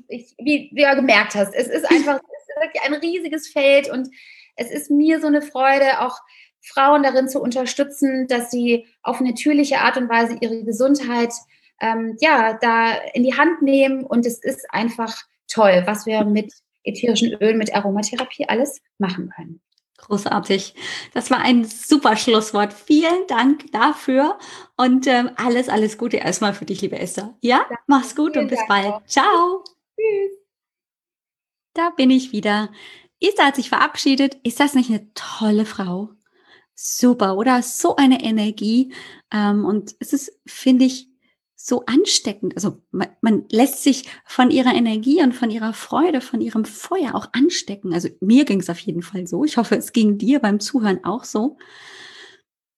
ich, wie du ja gemerkt hast, es ist einfach es ist ein riesiges Feld und es ist mir so eine Freude, auch Frauen darin zu unterstützen, dass sie auf natürliche Art und Weise ihre Gesundheit ähm, ja da in die Hand nehmen und es ist einfach toll, was wir mit ätherischen Ölen, mit Aromatherapie alles machen können. Großartig. Das war ein super Schlusswort. Vielen Dank dafür und ähm, alles, alles Gute erstmal für dich, liebe Esther. Ja, Danke. mach's gut Vielen und bis Dank bald. Auch. Ciao. Tschüss. Da bin ich wieder. Esther hat sich verabschiedet. Ist das nicht eine tolle Frau? Super, oder? So eine Energie. Ähm, und es ist, finde ich, so ansteckend. Also man, man, lässt sich von ihrer Energie und von ihrer Freude, von ihrem Feuer auch anstecken. Also mir ging es auf jeden Fall so. Ich hoffe, es ging dir beim Zuhören auch so.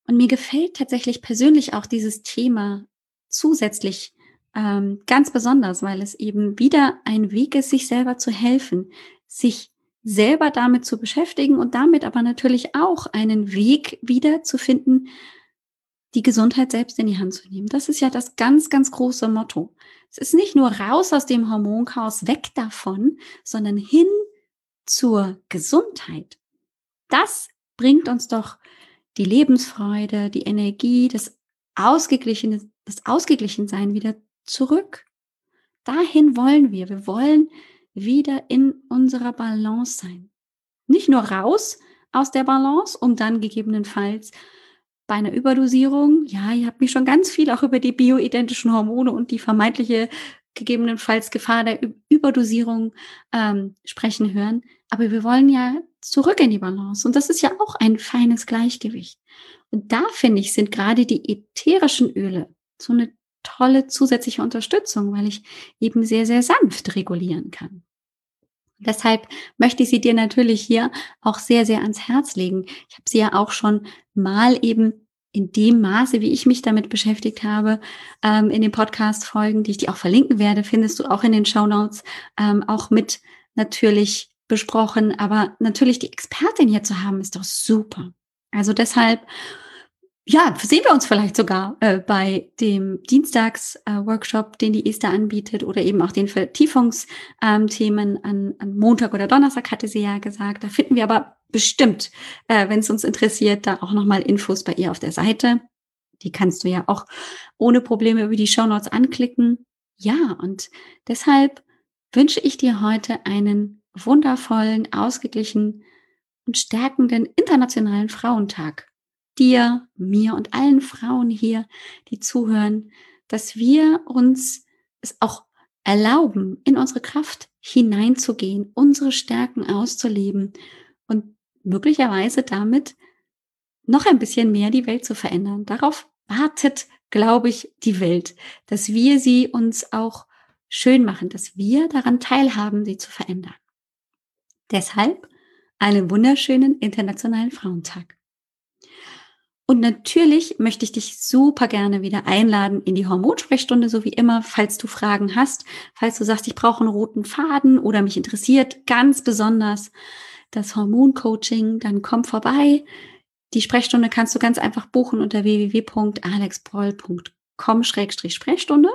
Und mir gefällt tatsächlich persönlich auch dieses Thema zusätzlich ähm, ganz besonders, weil es eben wieder ein Weg ist, sich selber zu helfen, sich selber damit zu beschäftigen und damit aber natürlich auch einen Weg wieder zu finden, die Gesundheit selbst in die Hand zu nehmen. Das ist ja das ganz, ganz große Motto. Es ist nicht nur raus aus dem Hormonchaos, weg davon, sondern hin zur Gesundheit. Das bringt uns doch die Lebensfreude, die Energie, das ausgeglichene, das Ausgeglichensein wieder zurück. Dahin wollen wir. Wir wollen wieder in unserer Balance sein. Nicht nur raus aus der Balance, um dann gegebenenfalls bei einer Überdosierung, ja, ihr habt mich schon ganz viel auch über die bioidentischen Hormone und die vermeintliche gegebenenfalls Gefahr der Überdosierung ähm, sprechen hören. Aber wir wollen ja zurück in die Balance. Und das ist ja auch ein feines Gleichgewicht. Und da finde ich, sind gerade die ätherischen Öle so eine tolle zusätzliche Unterstützung, weil ich eben sehr, sehr sanft regulieren kann. Deshalb möchte ich sie dir natürlich hier auch sehr, sehr ans Herz legen. Ich habe sie ja auch schon mal eben in dem Maße, wie ich mich damit beschäftigt habe, ähm, in den Podcast-Folgen, die ich dir auch verlinken werde, findest du auch in den Show Notes, ähm, auch mit natürlich besprochen. Aber natürlich die Expertin hier zu haben, ist doch super. Also deshalb ja, sehen wir uns vielleicht sogar äh, bei dem Dienstags-Workshop, äh, den die Esther anbietet, oder eben auch den Vertiefungsthemen ähm, an, an Montag oder Donnerstag, hatte sie ja gesagt. Da finden wir aber bestimmt, äh, wenn es uns interessiert, da auch nochmal Infos bei ihr auf der Seite. Die kannst du ja auch ohne Probleme über die Show Notes anklicken. Ja, und deshalb wünsche ich dir heute einen wundervollen, ausgeglichenen und stärkenden internationalen Frauentag dir, mir und allen Frauen hier, die zuhören, dass wir uns es auch erlauben, in unsere Kraft hineinzugehen, unsere Stärken auszuleben und möglicherweise damit noch ein bisschen mehr die Welt zu verändern. Darauf wartet, glaube ich, die Welt, dass wir sie uns auch schön machen, dass wir daran teilhaben, sie zu verändern. Deshalb einen wunderschönen internationalen Frauentag. Und natürlich möchte ich dich super gerne wieder einladen in die Hormonsprechstunde, so wie immer, falls du Fragen hast, falls du sagst, ich brauche einen roten Faden oder mich interessiert ganz besonders das Hormoncoaching, dann komm vorbei. Die Sprechstunde kannst du ganz einfach buchen unter www.alexbroll.com-sprechstunde.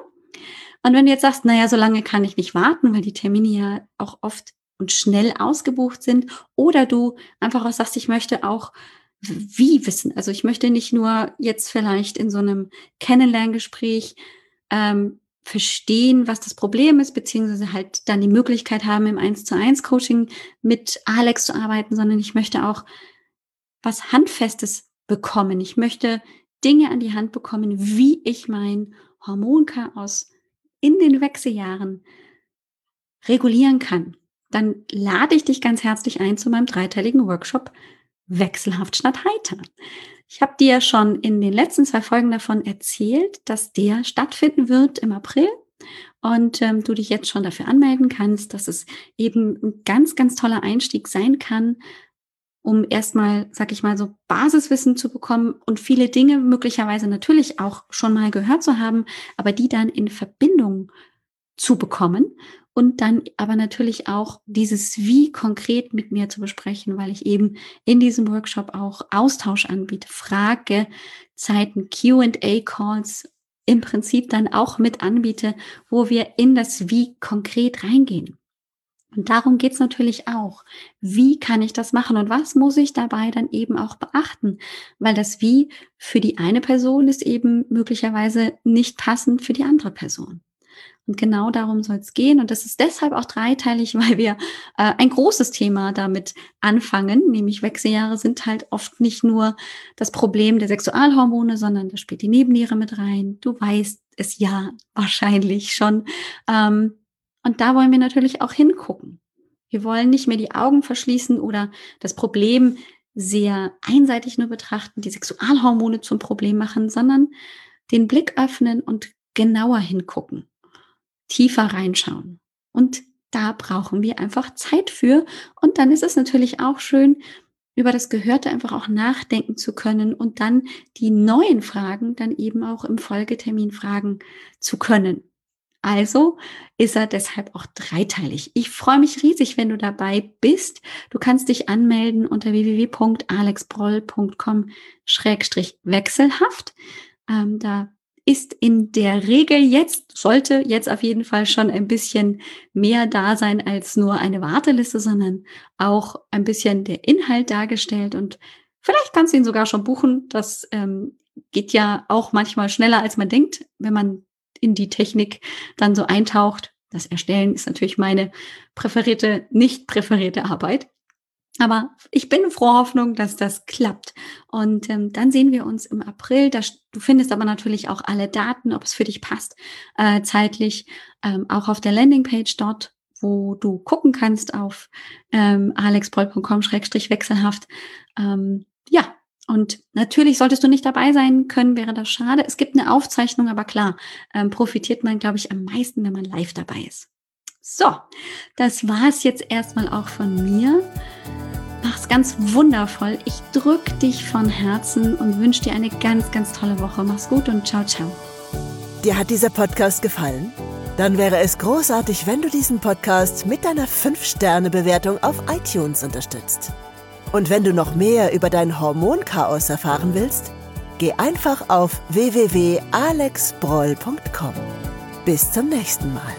Und wenn du jetzt sagst, naja, so lange kann ich nicht warten, weil die Termine ja auch oft und schnell ausgebucht sind, oder du einfach auch sagst, ich möchte auch wie wissen. Also ich möchte nicht nur jetzt vielleicht in so einem Kennenlerngespräch ähm, verstehen, was das Problem ist, beziehungsweise halt dann die Möglichkeit haben, im 1 zu 1 Coaching mit Alex zu arbeiten, sondern ich möchte auch was Handfestes bekommen. Ich möchte Dinge an die Hand bekommen, wie ich mein Hormonchaos in den Wechseljahren regulieren kann. Dann lade ich dich ganz herzlich ein zu meinem dreiteiligen Workshop wechselhaft statt heiter. Ich habe dir schon in den letzten zwei Folgen davon erzählt, dass der stattfinden wird im April. und ähm, du dich jetzt schon dafür anmelden kannst, dass es eben ein ganz, ganz toller Einstieg sein kann, um erstmal, sag ich mal, so Basiswissen zu bekommen und viele Dinge möglicherweise natürlich auch schon mal gehört zu haben, aber die dann in Verbindung zu bekommen und dann aber natürlich auch dieses Wie konkret mit mir zu besprechen, weil ich eben in diesem Workshop auch Austausch anbiete, Frage, Zeiten, QA-Calls im Prinzip dann auch mit anbiete, wo wir in das Wie konkret reingehen. Und darum geht's natürlich auch. Wie kann ich das machen und was muss ich dabei dann eben auch beachten? Weil das Wie für die eine Person ist eben möglicherweise nicht passend für die andere Person. Und genau darum soll es gehen. Und das ist deshalb auch dreiteilig, weil wir äh, ein großes Thema damit anfangen, nämlich Wechseljahre sind halt oft nicht nur das Problem der Sexualhormone, sondern da spielt die Nebenniere mit rein. Du weißt es ja wahrscheinlich schon. Ähm, und da wollen wir natürlich auch hingucken. Wir wollen nicht mehr die Augen verschließen oder das Problem sehr einseitig nur betrachten, die Sexualhormone zum Problem machen, sondern den Blick öffnen und genauer hingucken tiefer reinschauen. Und da brauchen wir einfach Zeit für. Und dann ist es natürlich auch schön, über das Gehörte einfach auch nachdenken zu können und dann die neuen Fragen dann eben auch im Folgetermin fragen zu können. Also ist er deshalb auch dreiteilig. Ich freue mich riesig, wenn du dabei bist. Du kannst dich anmelden unter www.alexbroll.com-wechselhaft. Ähm, da ist in der Regel jetzt, sollte jetzt auf jeden Fall schon ein bisschen mehr da sein als nur eine Warteliste, sondern auch ein bisschen der Inhalt dargestellt. Und vielleicht kannst du ihn sogar schon buchen. Das ähm, geht ja auch manchmal schneller, als man denkt, wenn man in die Technik dann so eintaucht. Das Erstellen ist natürlich meine präferierte, nicht präferierte Arbeit. Aber ich bin froh Hoffnung, dass das klappt. Und ähm, dann sehen wir uns im April. Da, du findest aber natürlich auch alle Daten, ob es für dich passt, äh, zeitlich, ähm, auch auf der Landingpage dort, wo du gucken kannst auf ähm, alexpoll.com-wechselhaft. Ähm, ja, und natürlich solltest du nicht dabei sein können, wäre das schade. Es gibt eine Aufzeichnung, aber klar, ähm, profitiert man, glaube ich, am meisten, wenn man live dabei ist. So, das war es jetzt erstmal auch von mir. Mach's ganz wundervoll. Ich drücke dich von Herzen und wünsche dir eine ganz, ganz tolle Woche. Mach's gut und ciao, ciao. Dir hat dieser Podcast gefallen? Dann wäre es großartig, wenn du diesen Podcast mit deiner 5-Sterne-Bewertung auf iTunes unterstützt. Und wenn du noch mehr über dein Hormonchaos erfahren willst, geh einfach auf www.alexbroll.com. Bis zum nächsten Mal.